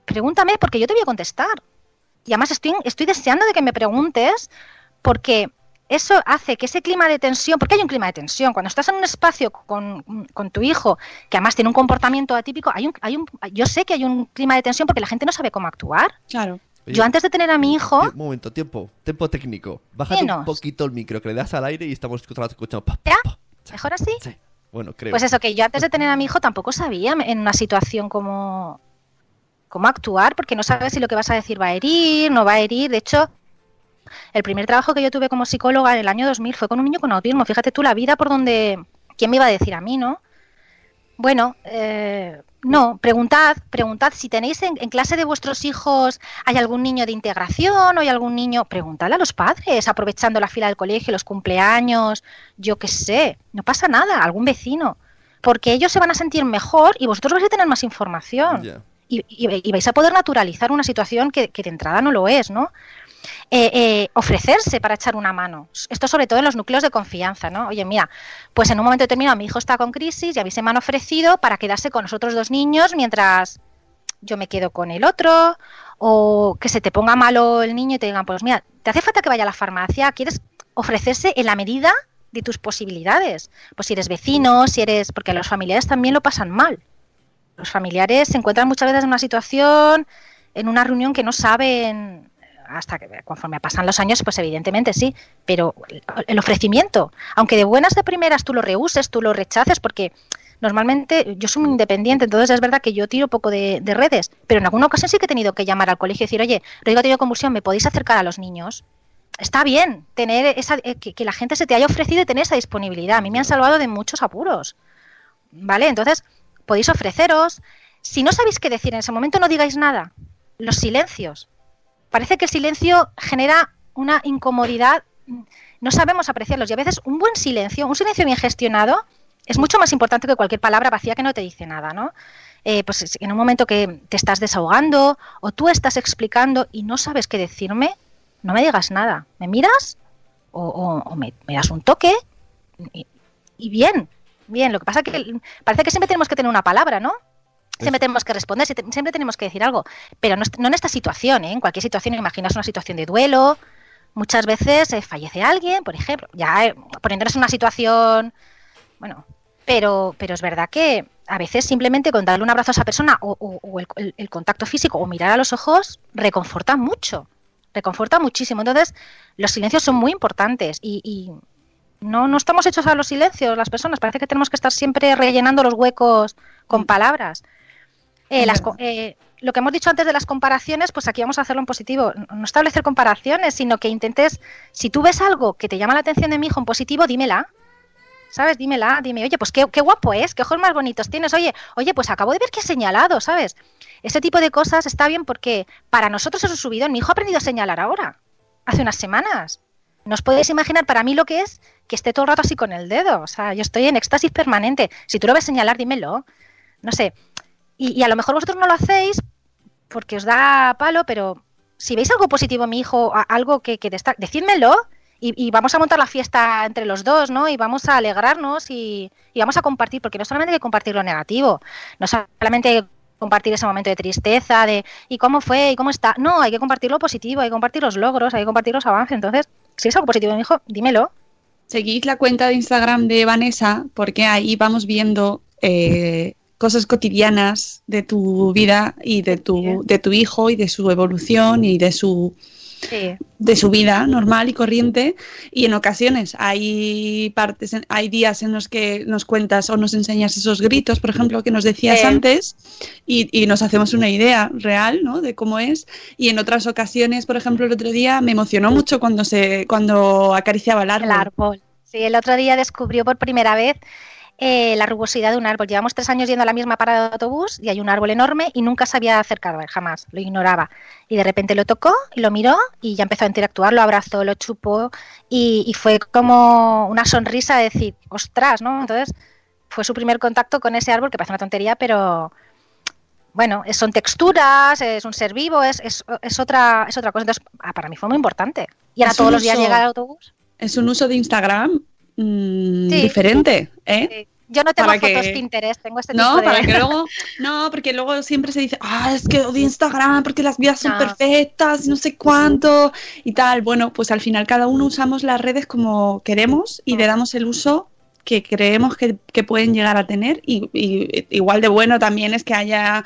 Speaker 9: pregúntame porque yo te voy a contestar. Y además estoy, estoy deseando de que me preguntes porque eso hace que ese clima de tensión, porque hay un clima de tensión, cuando estás en un espacio con, con tu hijo, que además tiene un comportamiento atípico, hay un, hay un, yo sé que hay un clima de tensión porque la gente no sabe cómo actuar.
Speaker 4: Claro.
Speaker 5: Oye,
Speaker 9: Yo antes de tener a mi hijo,
Speaker 5: Un momento, tiempo, tiempo técnico. Bájate un poquito el micro, que le das al aire y estamos escuchando. pa.
Speaker 9: ¿Mejor así?
Speaker 5: Bueno, creo.
Speaker 9: Pues eso, que yo antes de tener a mi hijo tampoco sabía en una situación cómo, cómo actuar, porque no sabes si lo que vas a decir va a herir, no va a herir. De hecho, el primer trabajo que yo tuve como psicóloga en el año 2000 fue con un niño con autismo. Fíjate tú la vida por donde... ¿Quién me iba a decir a mí, no? Bueno, eh, no, preguntad, preguntad. Si tenéis en, clase de vuestros hijos, hay algún niño de integración o hay algún niño, preguntadle a los padres, aprovechando la fila del colegio, los cumpleaños, yo qué sé, no pasa nada, algún vecino, porque ellos se van a sentir mejor y vosotros vais a tener más información. Y, y- vais a poder naturalizar una situación que, que de entrada no lo es, ¿no? Eh, eh, ofrecerse para echar una mano. Esto sobre todo en los núcleos de confianza, ¿no? Oye, mira, pues en un momento determinado mi hijo está con crisis y a mí se me han ofrecido para quedarse con los otros dos niños mientras yo me quedo con el otro o que se te ponga malo el niño y te digan, pues mira, te hace falta que vaya a la farmacia, quieres ofrecerse en la medida de tus posibilidades. Pues si eres vecino, si eres, porque los familiares también lo pasan mal. Los familiares se encuentran muchas veces en una situación, en una reunión que no saben hasta que conforme pasan los años, pues evidentemente sí, pero el- ofrecimiento, aunque de buenas de primeras tú lo rehuses, tú lo rechaces, porque normalmente yo soy independiente, entonces es verdad que yo tiro poco de, de redes, pero en alguna ocasión sí que he tenido que llamar al colegio y decir, oye, Rodrigo ha tenido convulsión, ¿me podéis acercar a los niños? Está bien tener esa, eh, que, que la gente se te haya ofrecido y tener esa disponibilidad. A mí me han salvado de muchos apuros. ¿Vale? Entonces, podéis ofreceros. Si no sabéis qué decir en ese momento, no digáis nada. Los silencios. Parece que el silencio genera una incomodidad. No sabemos apreciarlos. Y a veces un buen silencio, un silencio bien gestionado, es mucho más importante que cualquier palabra vacía que no te dice nada, ¿no? Eh, pues es- en un momento que te estás desahogando o tú estás explicando y no sabes qué decirme, no me digas nada. ¿Me miras? O, o- o me, das un toque y bien, bien. Lo que pasa que el- parece que siempre tenemos que tener una palabra, ¿no? Siempre tenemos que responder, siempre tenemos que decir algo, pero no, en esta situación, ¿eh? En cualquier situación, imaginas una situación de duelo, muchas veces eh, fallece alguien, por ejemplo, ya eh, poniéndonos en una situación, bueno, pero, pero es verdad que a veces simplemente con darle un abrazo a esa persona o, o- o el, el- el contacto físico o mirar a los ojos reconforta mucho, reconforta muchísimo. Entonces, los silencios son muy importantes y, y no, no estamos hechos a los silencios las personas, parece que tenemos que estar siempre rellenando los huecos con palabras. Eh, las eh, lo que hemos dicho antes de las comparaciones, pues aquí vamos a hacerlo en positivo. No establecer comparaciones, sino que intentes, si tú ves algo que te llama la atención de mi hijo en positivo, dímela. ¿Sabes? Dímela, dime, oye, pues qué, qué guapo es, qué ojos más bonitos tienes. Oye, oye, pues acabo de ver que has señalado, ¿sabes? Ese tipo de cosas está bien porque para nosotros es un subidón. Mi hijo ha aprendido a señalar ahora, hace unas semanas. No os podéis imaginar para mí lo que es que esté todo el rato así con el dedo. O sea, yo estoy en éxtasis permanente. Si tú lo ves señalar, dímelo. No sé. Y, a lo mejor vosotros no lo hacéis porque os da palo, pero si veis algo positivo en mi hijo, algo que, que destaque, decídmelo y, y vamos a montar la fiesta entre los dos, ¿no? Y vamos a alegrarnos y, y vamos a compartir, porque no solamente hay que compartir lo negativo, no solamente hay que compartir ese momento de tristeza, de ¿y cómo fue? ¿y cómo está? No, hay que compartir lo positivo, hay que compartir los logros, hay que compartir los avances. Entonces, si es algo positivo hijo, dímelo.
Speaker 4: Seguid la cuenta de Instagram de Vanessa porque ahí vamos viendo eh, cosas cotidianas de tu vida y de tu, de tu hijo y de su evolución y de su,
Speaker 9: Sí.
Speaker 4: de su vida normal y corriente y en ocasiones hay partes hay días en los que nos cuentas o nos enseñas esos gritos por ejemplo que nos decías
Speaker 9: Sí.
Speaker 4: antes y, y nos hacemos una idea real ¿no? de cómo es y en otras ocasiones por ejemplo el otro día me emocionó mucho cuando se cuando acariciaba el árbol,
Speaker 9: El árbol. Sí, el otro día descubrió por primera vez eh, la rugosidad de un árbol. Llevamos tres años yendo a la misma parada de autobús y hay un árbol enorme y nunca se había acercado a él, jamás, lo ignoraba. Y de repente lo tocó y lo miró y ya empezó a interactuar, lo abrazó, lo chupó y, y fue como una sonrisa de decir, ostras, ¿no? Entonces fue su primer contacto con ese árbol, que parece una tontería, pero bueno, son texturas, es un ser vivo, es, es, es otra, es otra cosa. Entonces, ah, para mí fue muy importante. Y ahora todos los días llega el autobús.
Speaker 4: es un uso de Instagram mm,
Speaker 9: Sí.
Speaker 4: diferente ¿eh?
Speaker 9: Yo no tengo
Speaker 4: para
Speaker 9: fotos
Speaker 4: que-
Speaker 9: Pinterest, tengo este
Speaker 4: No,
Speaker 9: tipo de...
Speaker 4: para que luego, no, porque luego siempre se dice, ah, es que odio Instagram porque las vidas son
Speaker 9: No.
Speaker 4: perfectas, no sé cuánto y tal. Bueno, pues al final cada uno usamos las redes como queremos y le damos el uso que creemos que, que pueden llegar a tener y, y igual de bueno también es que haya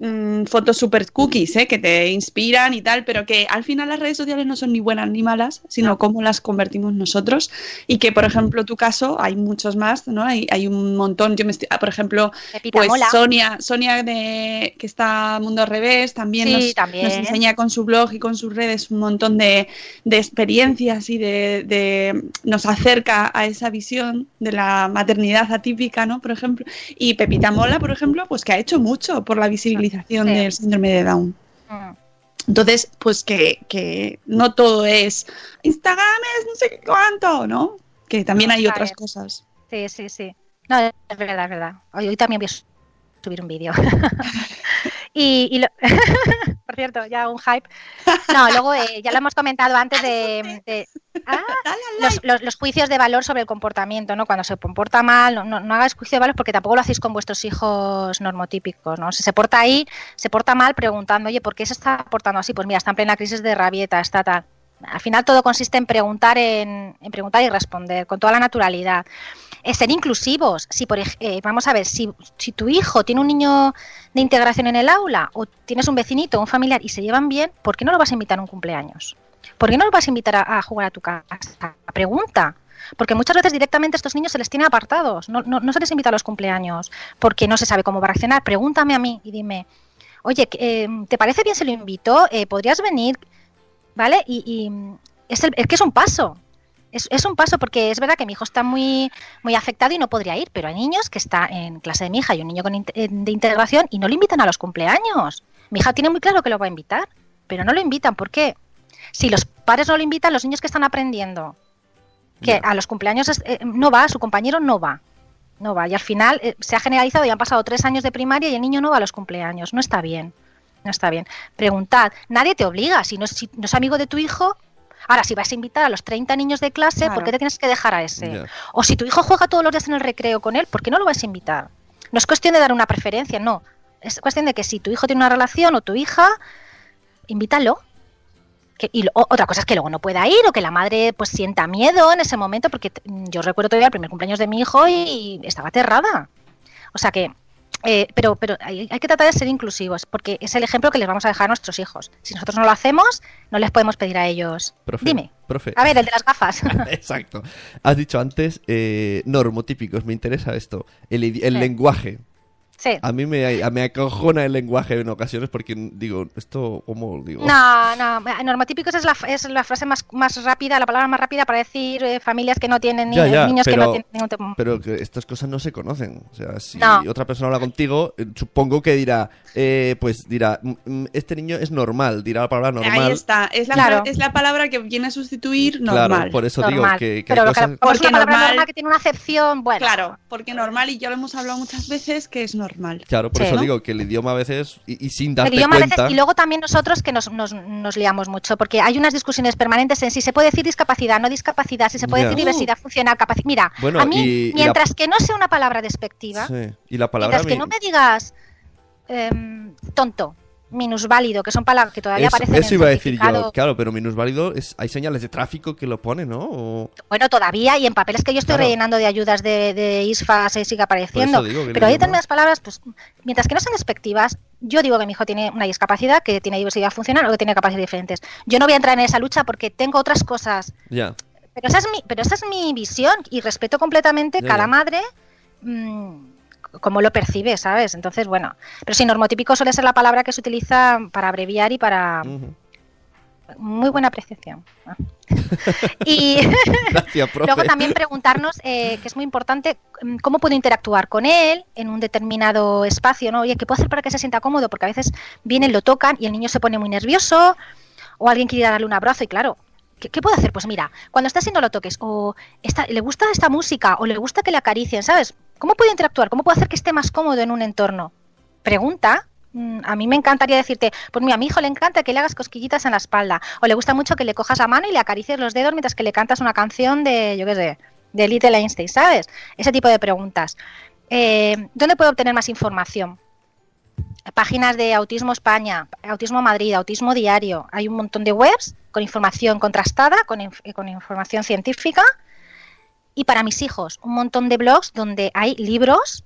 Speaker 4: mm, fotos super cookies, ¿eh? que te inspiran y tal, pero que al final las redes sociales no son ni buenas ni malas, sino cómo las convertimos nosotros. Y que, por ejemplo, tu caso, hay muchos más, ¿no? Hay, hay un montón. Yo me estoy, ah, por ejemplo,
Speaker 9: Pepita
Speaker 4: pues
Speaker 9: Mola.
Speaker 4: Sonia, Sonia de que está Mundo al Revés, también,
Speaker 9: Sí,
Speaker 4: nos,
Speaker 9: también.
Speaker 4: nos enseña con su blog y con sus redes un montón de, de experiencias y de, de- nos acerca a esa visión de la maternidad atípica, ¿no? Por ejemplo. Y Pepita Mola, por ejemplo, pues que ha hecho mucho por la visibilización
Speaker 9: Sí.
Speaker 4: del síndrome de Down.
Speaker 9: Mm.
Speaker 4: Entonces, pues que, que no todo es Instagram es no sé cuánto, ¿no? Que también
Speaker 9: No,
Speaker 4: hay otras cosas.
Speaker 9: Sí, sí, sí. No, es verdad, es verdad. Hoy, hoy también voy a subir un vídeo. y, y lo- por cierto, ya un hype. No, luego eh, ya lo hemos comentado antes de, de- ah, los, los- los juicios de valor sobre el comportamiento, ¿no? Cuando se comporta mal, no, no, no hagáis juicio de valor porque tampoco lo hacéis con vuestros hijos normotípicos, ¿no? Si se porta ahí, se porta mal preguntando, oye, ¿por qué se está portando así? Pues mira, está en plena crisis de rabieta, está tal. Al final todo consiste en preguntar, en, preguntar y responder con toda la naturalidad. Eh, ser inclusivos. Si por, eh, vamos a ver, si, si tu hijo tiene un niño de integración en el aula o tienes un vecinito, un familiar y se llevan bien, ¿por qué no lo vas a invitar a un cumpleaños? ¿Por qué no lo vas a invitar a, jugar a tu casa? Pregunta. Porque muchas veces directamente a estos niños se les tiene apartados, no, no, no se les invita a los cumpleaños porque no se sabe cómo va a reaccionar. Pregúntame a mí y dime, oye, eh, ¿te parece bien si lo invito? Eh, ¿Podrías venir? ¿Vale? Y, y es, el- es que es un paso. Es, es un paso porque es verdad que mi hijo está muy, muy afectado y no podría ir, pero hay niños que está en clase de mi hija y un niño con de integración y no lo invitan a los cumpleaños. Mi hija tiene muy claro que lo va a invitar, pero no lo invitan. ¿Por qué? Si los padres no lo invitan, los niños que están aprendiendo que a los cumpleaños es- eh, no va, su compañero no va. No va. Y al final eh, se ha generalizado y han pasado tres años de primaria y el niño no va a los cumpleaños. No está bien. No está bien. Preguntad. Nadie te obliga. Si no, es- si no es amigo de tu hijo. Ahora, si vas a invitar a los 30 niños de clase, ¿por qué te tienes que dejar a ese? O si tu hijo juega todos los días en el recreo con él, ¿por qué no lo vas a invitar? No es cuestión de dar una preferencia, no. Es cuestión de que si tu hijo tiene una relación o tu hija, invítalo. Que- y lo- otra cosa es que luego no pueda ir o que la madre pues sienta miedo en ese momento, porque t- yo recuerdo todavía el primer cumpleaños de mi hijo y, y estaba aterrada. O sea que, eh, pero, pero hay, hay que tratar de ser inclusivos, porque es el ejemplo que les vamos a dejar a nuestros hijos. Si nosotros no lo hacemos, no les podemos pedir a ellos.
Speaker 5: Profe,
Speaker 9: Dime.
Speaker 5: profe.
Speaker 9: A ver, el de las gafas.
Speaker 5: Exacto. Has dicho antes eh, normotípicos, me interesa esto. El, el
Speaker 9: Sí.
Speaker 5: lenguaje.
Speaker 9: Sí.
Speaker 5: A mí me, me acojona el lenguaje en ocasiones porque digo, esto, ¿cómo digo?
Speaker 9: No, no, normotípicos es la, es la frase más, más rápida, la palabra más rápida para decir eh, familias que no tienen ni-
Speaker 5: Ya, ya,
Speaker 9: niños que
Speaker 5: pero-
Speaker 9: no tienen ningún tipo-
Speaker 5: Pero que estas cosas no se conocen. O sea, si
Speaker 9: No.
Speaker 5: otra persona habla contigo, eh, supongo que dirá, eh, pues dirá, "Mm, mm, este niño es normal, dirá la palabra normal.
Speaker 4: Ahí está. Es la,
Speaker 9: Claro.
Speaker 4: es la palabra que viene a sustituir
Speaker 5: Claro,
Speaker 4: normal.
Speaker 5: por eso
Speaker 9: normal.
Speaker 5: digo que, que
Speaker 9: Pero
Speaker 5: hay
Speaker 9: lo que
Speaker 5: cosas-
Speaker 9: como es
Speaker 4: Porque
Speaker 9: una palabra
Speaker 4: normal-
Speaker 9: normal que tiene una acepción, bueno.
Speaker 4: Claro, porque normal, y ya lo hemos hablado muchas veces, que es normal.
Speaker 5: Claro, por
Speaker 9: Sí,
Speaker 5: eso
Speaker 9: ¿no?
Speaker 5: digo que el idioma a veces, y, y sin
Speaker 9: El
Speaker 5: darte
Speaker 9: a veces, y luego también nosotros que nos, nos, nos liamos mucho, porque hay unas discusiones permanentes en si se puede decir discapacidad, no discapacidad, si se puede decir diversidad funcional, capacidad. Mira,
Speaker 5: Bueno,
Speaker 9: a mí,
Speaker 5: y- y la-
Speaker 9: mientras que no sea una palabra despectiva,
Speaker 5: Sí, Y la palabra...
Speaker 9: mientras que no me digas em, tonto, minusválido, que son palabras que todavía
Speaker 5: eso,
Speaker 9: aparecen
Speaker 5: eso
Speaker 9: en
Speaker 5: iba a decir yo, claro, pero minusválido, es, hay señales de tráfico que lo pone, ¿no? O-
Speaker 9: Bueno, todavía, y en papeles que yo estoy
Speaker 5: Claro.
Speaker 9: rellenando de ayudas de, de ISFA se sigue apareciendo.
Speaker 5: Digo
Speaker 9: Pero hay determinadas palabras, pues, mientras que no sean despectivas, yo digo que mi hijo tiene una discapacidad, que tiene diversidad funcional o que tiene capacidades diferentes. Yo no voy a entrar en esa lucha porque tengo otras cosas.
Speaker 5: Ya.
Speaker 9: Pero esa es mi, pero esa es mi visión y respeto completamente
Speaker 5: Ya,
Speaker 9: cada
Speaker 5: ya.
Speaker 9: madre mm, como lo percibe, ¿sabes? Entonces, bueno. Pero sí, normotípico suele ser la palabra que se utiliza para abreviar y para. Muy buena apreciación. Y.
Speaker 5: Gracias.
Speaker 9: Luego también preguntarnos, eh, que es muy importante, mm, cómo puedo interactuar con él en un determinado espacio, ¿no? Oye, ¿qué puedo hacer para que se sienta cómodo? Porque a veces vienen, lo tocan y el niño se pone muy nervioso o alguien quiere darle un abrazo y claro, ¿qué, qué puedo hacer? Pues mira, cuando está haciendo lo toques o esta- le gusta esta música o le gusta que le acaricien, ¿sabes? ¿Cómo puedo interactuar? ¿Cómo puedo hacer que esté más cómodo en un entorno? Pregunta. Mm, A mí me encantaría decirte, pues mira, a mi hijo le encanta que le hagas cosquillitas en la espalda, o le gusta mucho que le cojas la mano y le acaricies los dedos mientras que le cantas una canción de, yo qué sé, de Little Einstein, ¿sabes? Ese tipo de preguntas. Eh, ¿Dónde puedo obtener más información? Páginas de Autismo España, Autismo Madrid, Autismo Diario. Hay un montón de webs con información contrastada, con, inf- con información científica. Y para mis hijos, un montón de blogs donde hay libros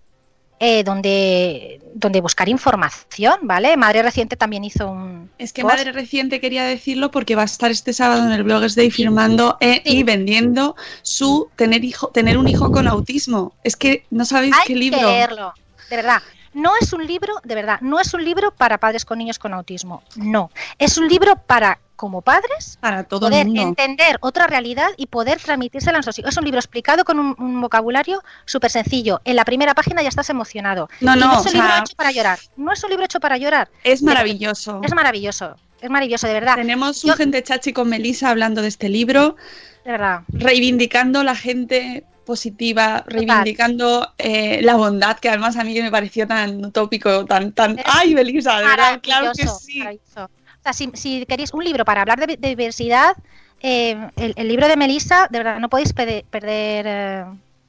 Speaker 9: eh, donde, donde buscar información, ¿vale? Madre Reciente también hizo un.
Speaker 4: Es que
Speaker 9: post.
Speaker 4: Madre Reciente quería decirlo porque va a estar este sábado en el Bloggers Day firmando eh, y vendiendo su tener hijo, tener un hijo con autismo. Es que no sabéis
Speaker 9: Hay
Speaker 4: qué libro.
Speaker 9: que leerlo, de verdad. No es un libro, de verdad, no es un libro para padres con niños con autismo. No. Es un libro para, como padres,
Speaker 4: para todo el
Speaker 9: poder
Speaker 4: mundo.
Speaker 9: entender otra realidad y poder transmitírsela a nuestros hijos. Es un libro explicado con un, un vocabulario súper sencillo. En la primera página ya estás emocionado.
Speaker 4: No,
Speaker 9: Y
Speaker 4: no,
Speaker 9: es un libro
Speaker 4: sea-
Speaker 9: hecho para llorar. No es un libro hecho para llorar.
Speaker 4: Es maravilloso.
Speaker 9: Es maravilloso. Es maravilloso, de verdad.
Speaker 4: Tenemos un gente chachi con Melissa hablando de este libro,
Speaker 9: De verdad.
Speaker 4: reivindicando la gente positiva, reivindicando eh, la bondad, que además a mí que me pareció tan utópico, tan, tan... ¡Ay, Melissa! De verdad, claro que sí.
Speaker 9: maravilloso. O sea, si, si queréis un libro para hablar de, de diversidad, eh, el, el libro de Melissa, de verdad, no podéis pede- perder eh,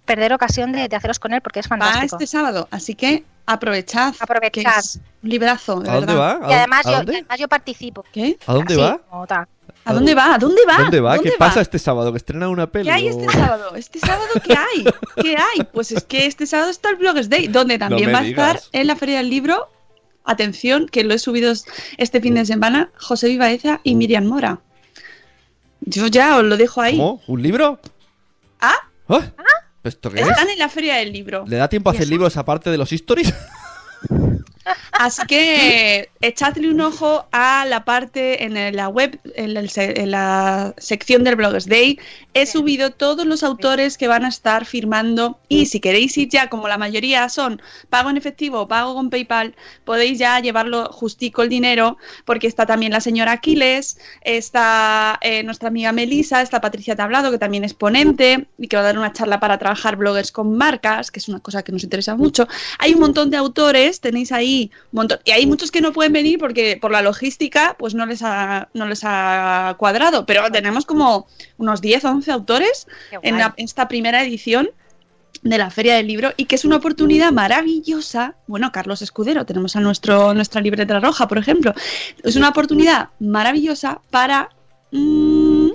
Speaker 9: perder ocasión de, de haceros con él porque es
Speaker 4: Va
Speaker 9: fantástico.
Speaker 4: este sábado, así que aprovechad.
Speaker 9: Aprovechad.
Speaker 4: que es un librazo, de
Speaker 5: ¿A dónde
Speaker 4: verdad.
Speaker 5: va?
Speaker 9: Y además,
Speaker 5: ¿A
Speaker 9: yo,
Speaker 5: dónde?
Speaker 9: y además yo participo.
Speaker 4: ¿Qué?
Speaker 5: ¿A dónde
Speaker 9: Así,
Speaker 5: va?
Speaker 4: ¿A dónde va? ¿A dónde va?
Speaker 5: ¿Dónde va? ¿Qué
Speaker 4: va?
Speaker 5: pasa este sábado? ¿Que estrena una peli?
Speaker 4: ¿Qué hay este sábado? ¿Este sábado qué hay? ¿Qué hay? Pues es que este sábado está el Bloggers Day, donde también va a estar en la Feria del Libro. Atención, que lo he subido este fin de semana, José Vivaeza y Miriam Mora. Yo ya os lo dejo ahí.
Speaker 5: ¿Cómo? ¿Un libro?
Speaker 4: ¿Ah?
Speaker 5: ¿Ah? ¿Esto qué es?
Speaker 4: Están en la Feria del Libro.
Speaker 5: ¿Le da tiempo a hacer libros aparte de los stories?
Speaker 4: Así que echadle un ojo a la parte en la web, en, el en la sección del Bloggers Day. He subido todos los autores que van a estar firmando y si queréis ir ya, como la mayoría son pago en efectivo o pago con PayPal, podéis ya llevarlo justico el dinero porque está también la señora Aquiles, está eh, nuestra amiga Melisa, está Patricia Tablado que también es ponente y que va a dar una charla para trabajar bloggers con marcas, que es una cosa que nos interesa mucho. Hay un montón de autores, tenéis ahí un montón. Y hay muchos que no pueden venir porque por la logística pues no les ha, no les ha cuadrado, pero tenemos como unos 10 o 11 autores en esta primera edición de la Feria del Libro y que es una oportunidad maravillosa. Bueno, Carlos Escudero, tenemos a nuestro, nuestra libreta roja, por ejemplo. Es una oportunidad maravillosa para mm,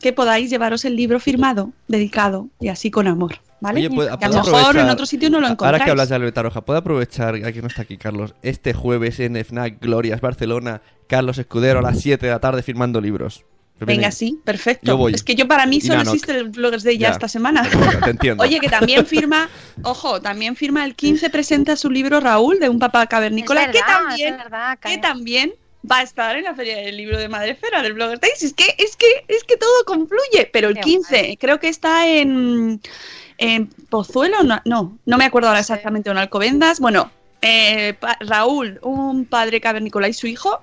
Speaker 4: que podáis llevaros el libro firmado, dedicado y así con amor. ¿Vale?
Speaker 5: Oye, ¿puedo-
Speaker 4: que a lo mejor en otro sitio no lo encontráis.
Speaker 5: Ahora que hablas de la libreta roja, ¿puedo aprovechar, aquí no está aquí Carlos, este jueves en FNAC Glorias Barcelona, Carlos Escudero a las 7 de la tarde firmando libros?
Speaker 4: Venga, sí, perfecto.
Speaker 5: Yo voy.
Speaker 4: Es que yo para mí solo existe el Bloggers Day ya,
Speaker 5: Ya.
Speaker 4: esta semana.
Speaker 5: Te entiendo.
Speaker 4: Oye, que también firma, ojo, también firma el 15, presenta su libro Raúl de un papá cavernícola, que también,
Speaker 9: verdad,
Speaker 4: que también va a estar en la Feria del Libro de Madrefera del Bloggers Day. Es que, es que, es que todo confluye, pero el
Speaker 9: Qué
Speaker 4: 15, creo que está en, en Pozuelo, no, no, no me acuerdo ahora exactamente, en Alcobendas. Bueno, eh, Raúl, un padre cavernícola y su hijo,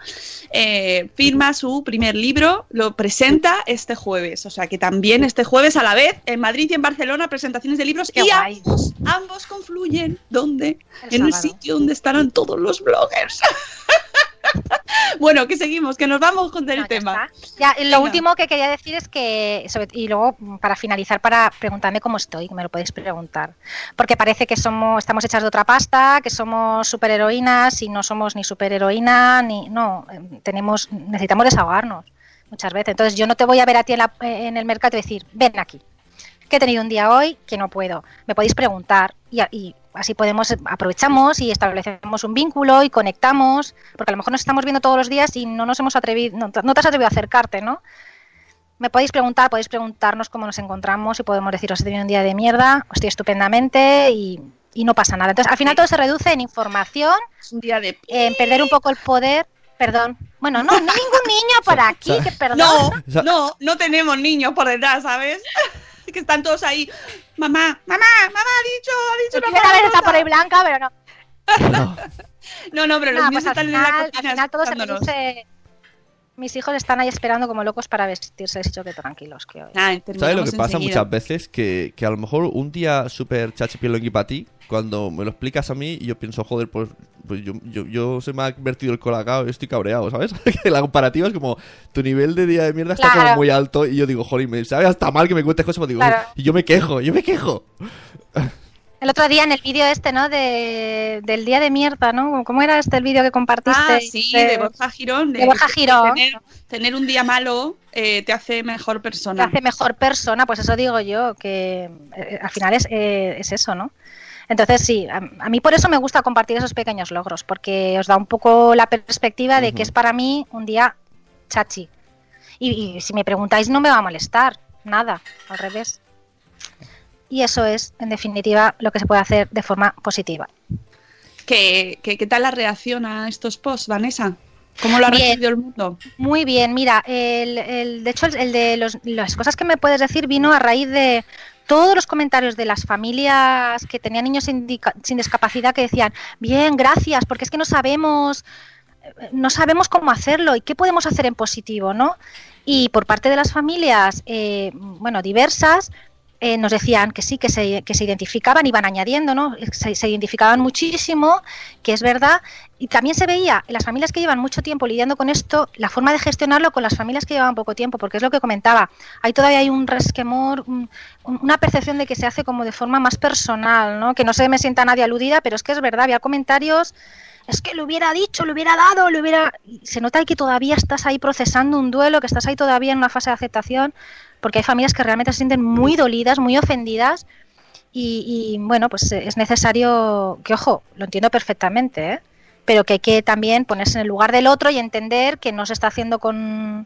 Speaker 4: eh, firma su primer libro, lo presenta este jueves. O sea que también este jueves a la vez en Madrid y en Barcelona presentaciones de libros
Speaker 9: Qué
Speaker 4: y ambos, ambos confluyen. ¿Dónde?
Speaker 9: El
Speaker 4: en un sitio donde estarán todos los bloggers. bueno, que seguimos, que nos vamos con el
Speaker 9: No, ya
Speaker 4: tema.
Speaker 9: Ya, lo
Speaker 4: Venga.
Speaker 9: último que quería decir es que, sobre- y luego para finalizar, para preguntarme cómo estoy, que me lo podéis preguntar. Porque parece que somos, estamos hechas de otra pasta, que somos superheroínas y no somos ni superheroína, ni. No, eh, tenemos, necesitamos desahogarnos muchas veces. Entonces yo no te voy a ver a ti en, la- en el mercado y decir, ven aquí, que he tenido un día hoy que no puedo. Me podéis preguntar y, y así podemos, aprovechamos y establecemos un vínculo y conectamos, porque a lo mejor nos estamos viendo todos los días y no nos hemos atrevido, no, te- no te has atrevido a acercarte, ¿no? Me podéis preguntar, podéis preguntarnos cómo nos encontramos y podemos deciros, he tenido un día de mierda, estoy estupendamente y, y no pasa nada. Entonces, al final todo se reduce en información,
Speaker 4: un día de...
Speaker 9: en perder un poco el poder, perdón. Bueno, no, no hay ningún niño por aquí, que perdón.
Speaker 4: No, no, no tenemos niños por detrás, ¿sabes? que están todos ahí. Mamá, mamá, mamá, ha dicho, ha dicho una
Speaker 9: Primera vez está
Speaker 4: palabrota".
Speaker 9: por ahí blanca, pero no.
Speaker 4: No, no, pero los
Speaker 9: No,
Speaker 4: niños
Speaker 9: pues al
Speaker 4: están
Speaker 9: final,
Speaker 4: en la
Speaker 9: al
Speaker 4: cocina
Speaker 9: final todo se
Speaker 4: escuchándonos.
Speaker 9: reduce. mis hijos están ahí esperando como locos para vestirse. Les he dicho que tranquilos, que hoy.
Speaker 4: Ah,
Speaker 5: ¿Sabes lo que pasa
Speaker 4: enseguida.
Speaker 5: muchas veces? Que, que a lo mejor un día súper chachipielongui para ti, cuando me lo explicas a mí, y yo pienso, joder, pues, pues yo, yo, yo se me ha vertido el colacao y estoy cabreado, ¿sabes? que la comparativa es como, tu nivel de día de mierda está
Speaker 9: Claro.
Speaker 5: como muy alto, y yo digo, joder, me sabe hasta mal que me cuentes cosas, pero digo,
Speaker 9: Claro.
Speaker 5: y yo me quejo, yo me quejo.
Speaker 9: El otro día en el vídeo este, ¿no? De, del día de mierda, ¿no? ¿Cómo era este el vídeo que compartiste?
Speaker 4: Ah, sí, de, Borja Girón.
Speaker 9: de Borja
Speaker 4: que
Speaker 9: Girón.
Speaker 4: Tener, tener un día malo eh, te hace mejor
Speaker 9: te
Speaker 4: persona.
Speaker 9: hace mejor persona, pues eso digo yo, que eh, al final es, eh, es eso, ¿no? Entonces sí, a, a mí por eso me gusta compartir esos pequeños logros, porque os da un poco la perspectiva de que es para mí un día chachi. Y, y si me preguntáis no me va a molestar, nada, al revés. Y eso es, en definitiva, lo que se puede hacer de forma positiva.
Speaker 4: ¿Qué, qué, qué tal la reacción a estos posts, Vanessa? ¿Cómo lo ha
Speaker 9: Bien.
Speaker 4: recibido el mundo?
Speaker 9: Muy bien, mira, el, el- de hecho el, el de los- las cosas que me puedes decir vino a raíz de todos los comentarios de las familias que tenían niños sin, discapacidad que decían, bien, gracias, porque es que no sabemos, eh, no sabemos cómo hacerlo y qué podemos hacer en positivo, ¿no? Y por parte de las familias, eh, bueno, diversas, eh, nos decían que sí, que se, que se identificaban, iban añadiendo, ¿no? Se, se identificaban muchísimo, que es verdad. Y también se veía en las familias que llevan mucho tiempo lidiando con esto, la forma de gestionarlo con las familias que llevaban poco tiempo, porque es lo que comentaba. Hay todavía hay un resquemor, un- un- una percepción de que se hace como de forma más personal, ¿no? Que no se me sienta nadie aludida, pero es que es verdad, había comentarios es que lo hubiera dicho, lo hubiera dado, lo hubiera... Se nota que todavía estás ahí procesando un duelo, que estás ahí todavía en una fase de aceptación, porque hay familias que realmente se sienten muy dolidas, muy ofendidas, y, y, bueno, pues eh, es necesario que, ojo, lo entiendo perfectamente, ¿eh? pero que hay que también ponerse en el lugar del otro y entender que no se está haciendo con...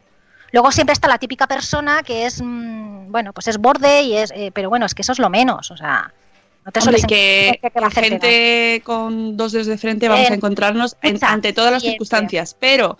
Speaker 9: Luego siempre está la típica persona que es, mm, bueno, pues es borde y es, eh, pero bueno, es que eso es lo menos, o sea, no te
Speaker 4: Hombre, que
Speaker 9: que la gente
Speaker 4: con dos dedos de frente vamos a encontrarnos en- ante todas las
Speaker 9: siempre.
Speaker 4: circunstancias, pero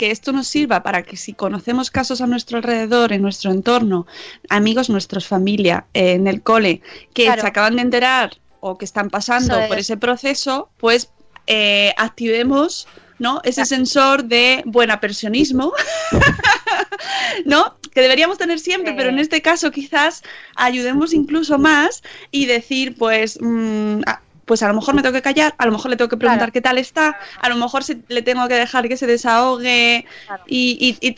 Speaker 4: que esto nos sirva para que si conocemos casos a nuestro alrededor, en nuestro entorno, amigos nuestros, familia, eh, en el cole, que
Speaker 9: Claro.
Speaker 4: se acaban de enterar o que están pasando por
Speaker 9: es.
Speaker 4: ese proceso, pues eh, activemos ¿no? ese sensor de buena personismo, ¿no? Que deberíamos tener siempre, pero en este caso quizás ayudemos incluso más y decir, pues, mm, pues a lo mejor me tengo que callar, a lo mejor le tengo que preguntar qué tal está, a lo mejor se- le tengo que dejar que se desahogue y, y- y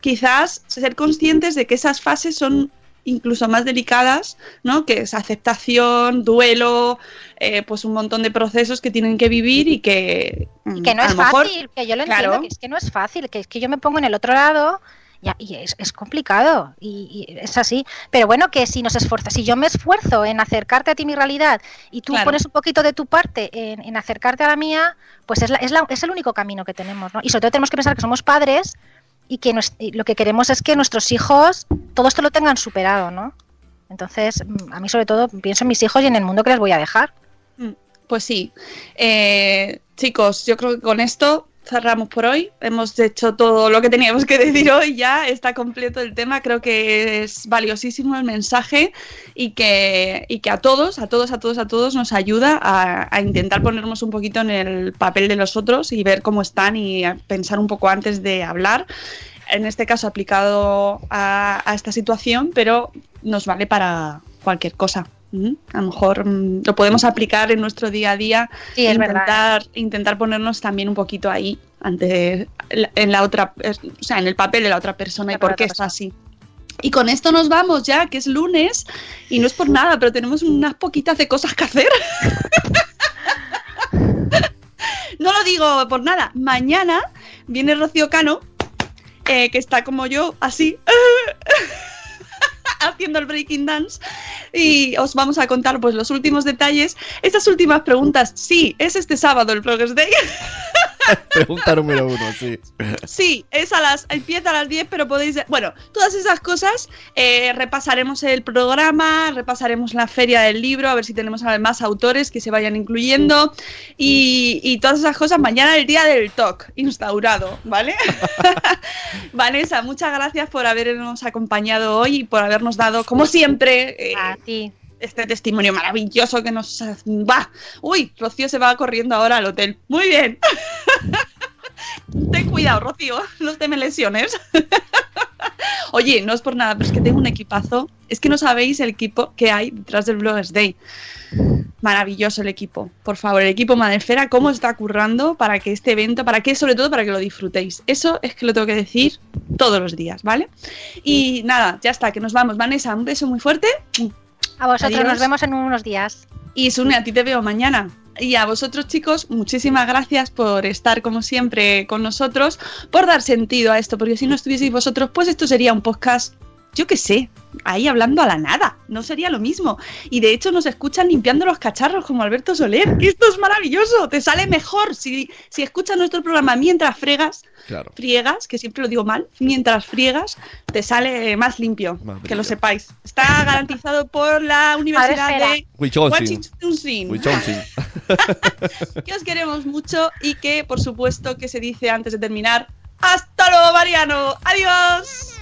Speaker 4: quizás ser conscientes de que esas fases son incluso más delicadas, ¿no? Que es aceptación, duelo, eh, pues un montón de procesos que tienen que vivir y que,
Speaker 9: Y que no
Speaker 4: a
Speaker 9: es
Speaker 4: lo mejor-
Speaker 9: fácil, que yo lo
Speaker 4: Claro.
Speaker 9: entiendo, que es que no es fácil, que es que yo me pongo en el otro lado y, y es, es complicado y, y es así. Pero bueno, que si nos esfuerzas, si yo me esfuerzo en acercarte a ti mi realidad y tú
Speaker 4: Claro.
Speaker 9: pones un poquito de tu parte en, en acercarte a la mía, pues es, la- es, la- es el único camino que tenemos, ¿no? Y sobre todo tenemos que pensar que somos padres y que nos- y lo que queremos es que nuestros hijos todo esto lo tengan superado, ¿no? Entonces, mm, a mí sobre todo pienso en mis hijos y en el mundo que les voy a dejar.
Speaker 4: Mm, Pues sí. Eh, chicos, yo creo que con esto cerramos por hoy. Hemos hecho todo lo que teníamos que decir hoy ya. Está completo el tema. Creo que es valiosísimo el mensaje y que, y que a todos, a todos, a todos, a todos nos ayuda a, a intentar ponernos un poquito en el papel de los otros y ver cómo están y pensar un poco antes de hablar. En este caso aplicado a, a esta situación, pero nos vale para cualquier cosa. A lo mejor mm, lo podemos aplicar en nuestro día a día
Speaker 9: Sí,
Speaker 4: e intentar, intentar ponernos también un poquito ahí ante la- en la otra, o sea, en el papel de la otra persona y por qué está así. Y con esto nos vamos ya, que es lunes, y no es por nada, pero tenemos unas poquitas de cosas que hacer. no lo digo por nada. Mañana viene Rocío Cano, eh, que está como yo, así, haciendo el breaking dance, y os vamos a contar pues los últimos detalles. Estas últimas preguntas, sí, es este sábado el Progress Day.
Speaker 5: Pregunta número uno, sí.
Speaker 4: Sí, es a las, empieza a las 10, pero podéis... Bueno, todas esas cosas, eh, repasaremos el programa, repasaremos la feria del libro, a ver si tenemos más autores que se vayan incluyendo y, y todas esas cosas mañana el día del talk instaurado, ¿vale? Vanessa, muchas gracias por habernos acompañado hoy y por habernos dado, como siempre, eh, este testimonio maravilloso que nos va. Uy, Rocío se va corriendo ahora al hotel. Muy bien. Ten cuidado. Rocío, no te me lesiones. Oye, no es por nada, pero es que tengo un equipazo. Es que no sabéis el equipo que hay detrás del Bloggers Day. Maravilloso el equipo. Por favor, el equipo Madresfera, cómo está currando para que este evento, para que, sobre todo, para que lo disfrutéis. Eso es que lo tengo que decir todos los días, ¿vale? Y nada, ya está, que nos vamos. Vanessa, un beso muy fuerte.
Speaker 9: A vosotros
Speaker 4: Adiós.
Speaker 9: nos vemos en unos días.
Speaker 4: Y Sune, a ti te veo mañana. Y a vosotros chicos, muchísimas gracias por estar como siempre con nosotros, por dar sentido a esto, porque si no estuvieseis vosotros, pues esto sería un podcast, yo qué sé, ahí hablando a la nada, no sería lo mismo. Y de hecho nos escuchan limpiando los cacharros como Alberto Soler, esto es maravilloso, te sale mejor si, si escuchas nuestro programa mientras fregas,
Speaker 5: Claro.
Speaker 4: friegas, que siempre lo digo mal, mientras friegas, te sale más limpio,
Speaker 5: Más
Speaker 4: que lo sepáis. Está garantizado por la Universidad de.
Speaker 5: Wisconsin.
Speaker 4: que os queremos mucho y que, por supuesto, que se dice antes de terminar, ¡Hasta luego, Mariano! ¡Adiós!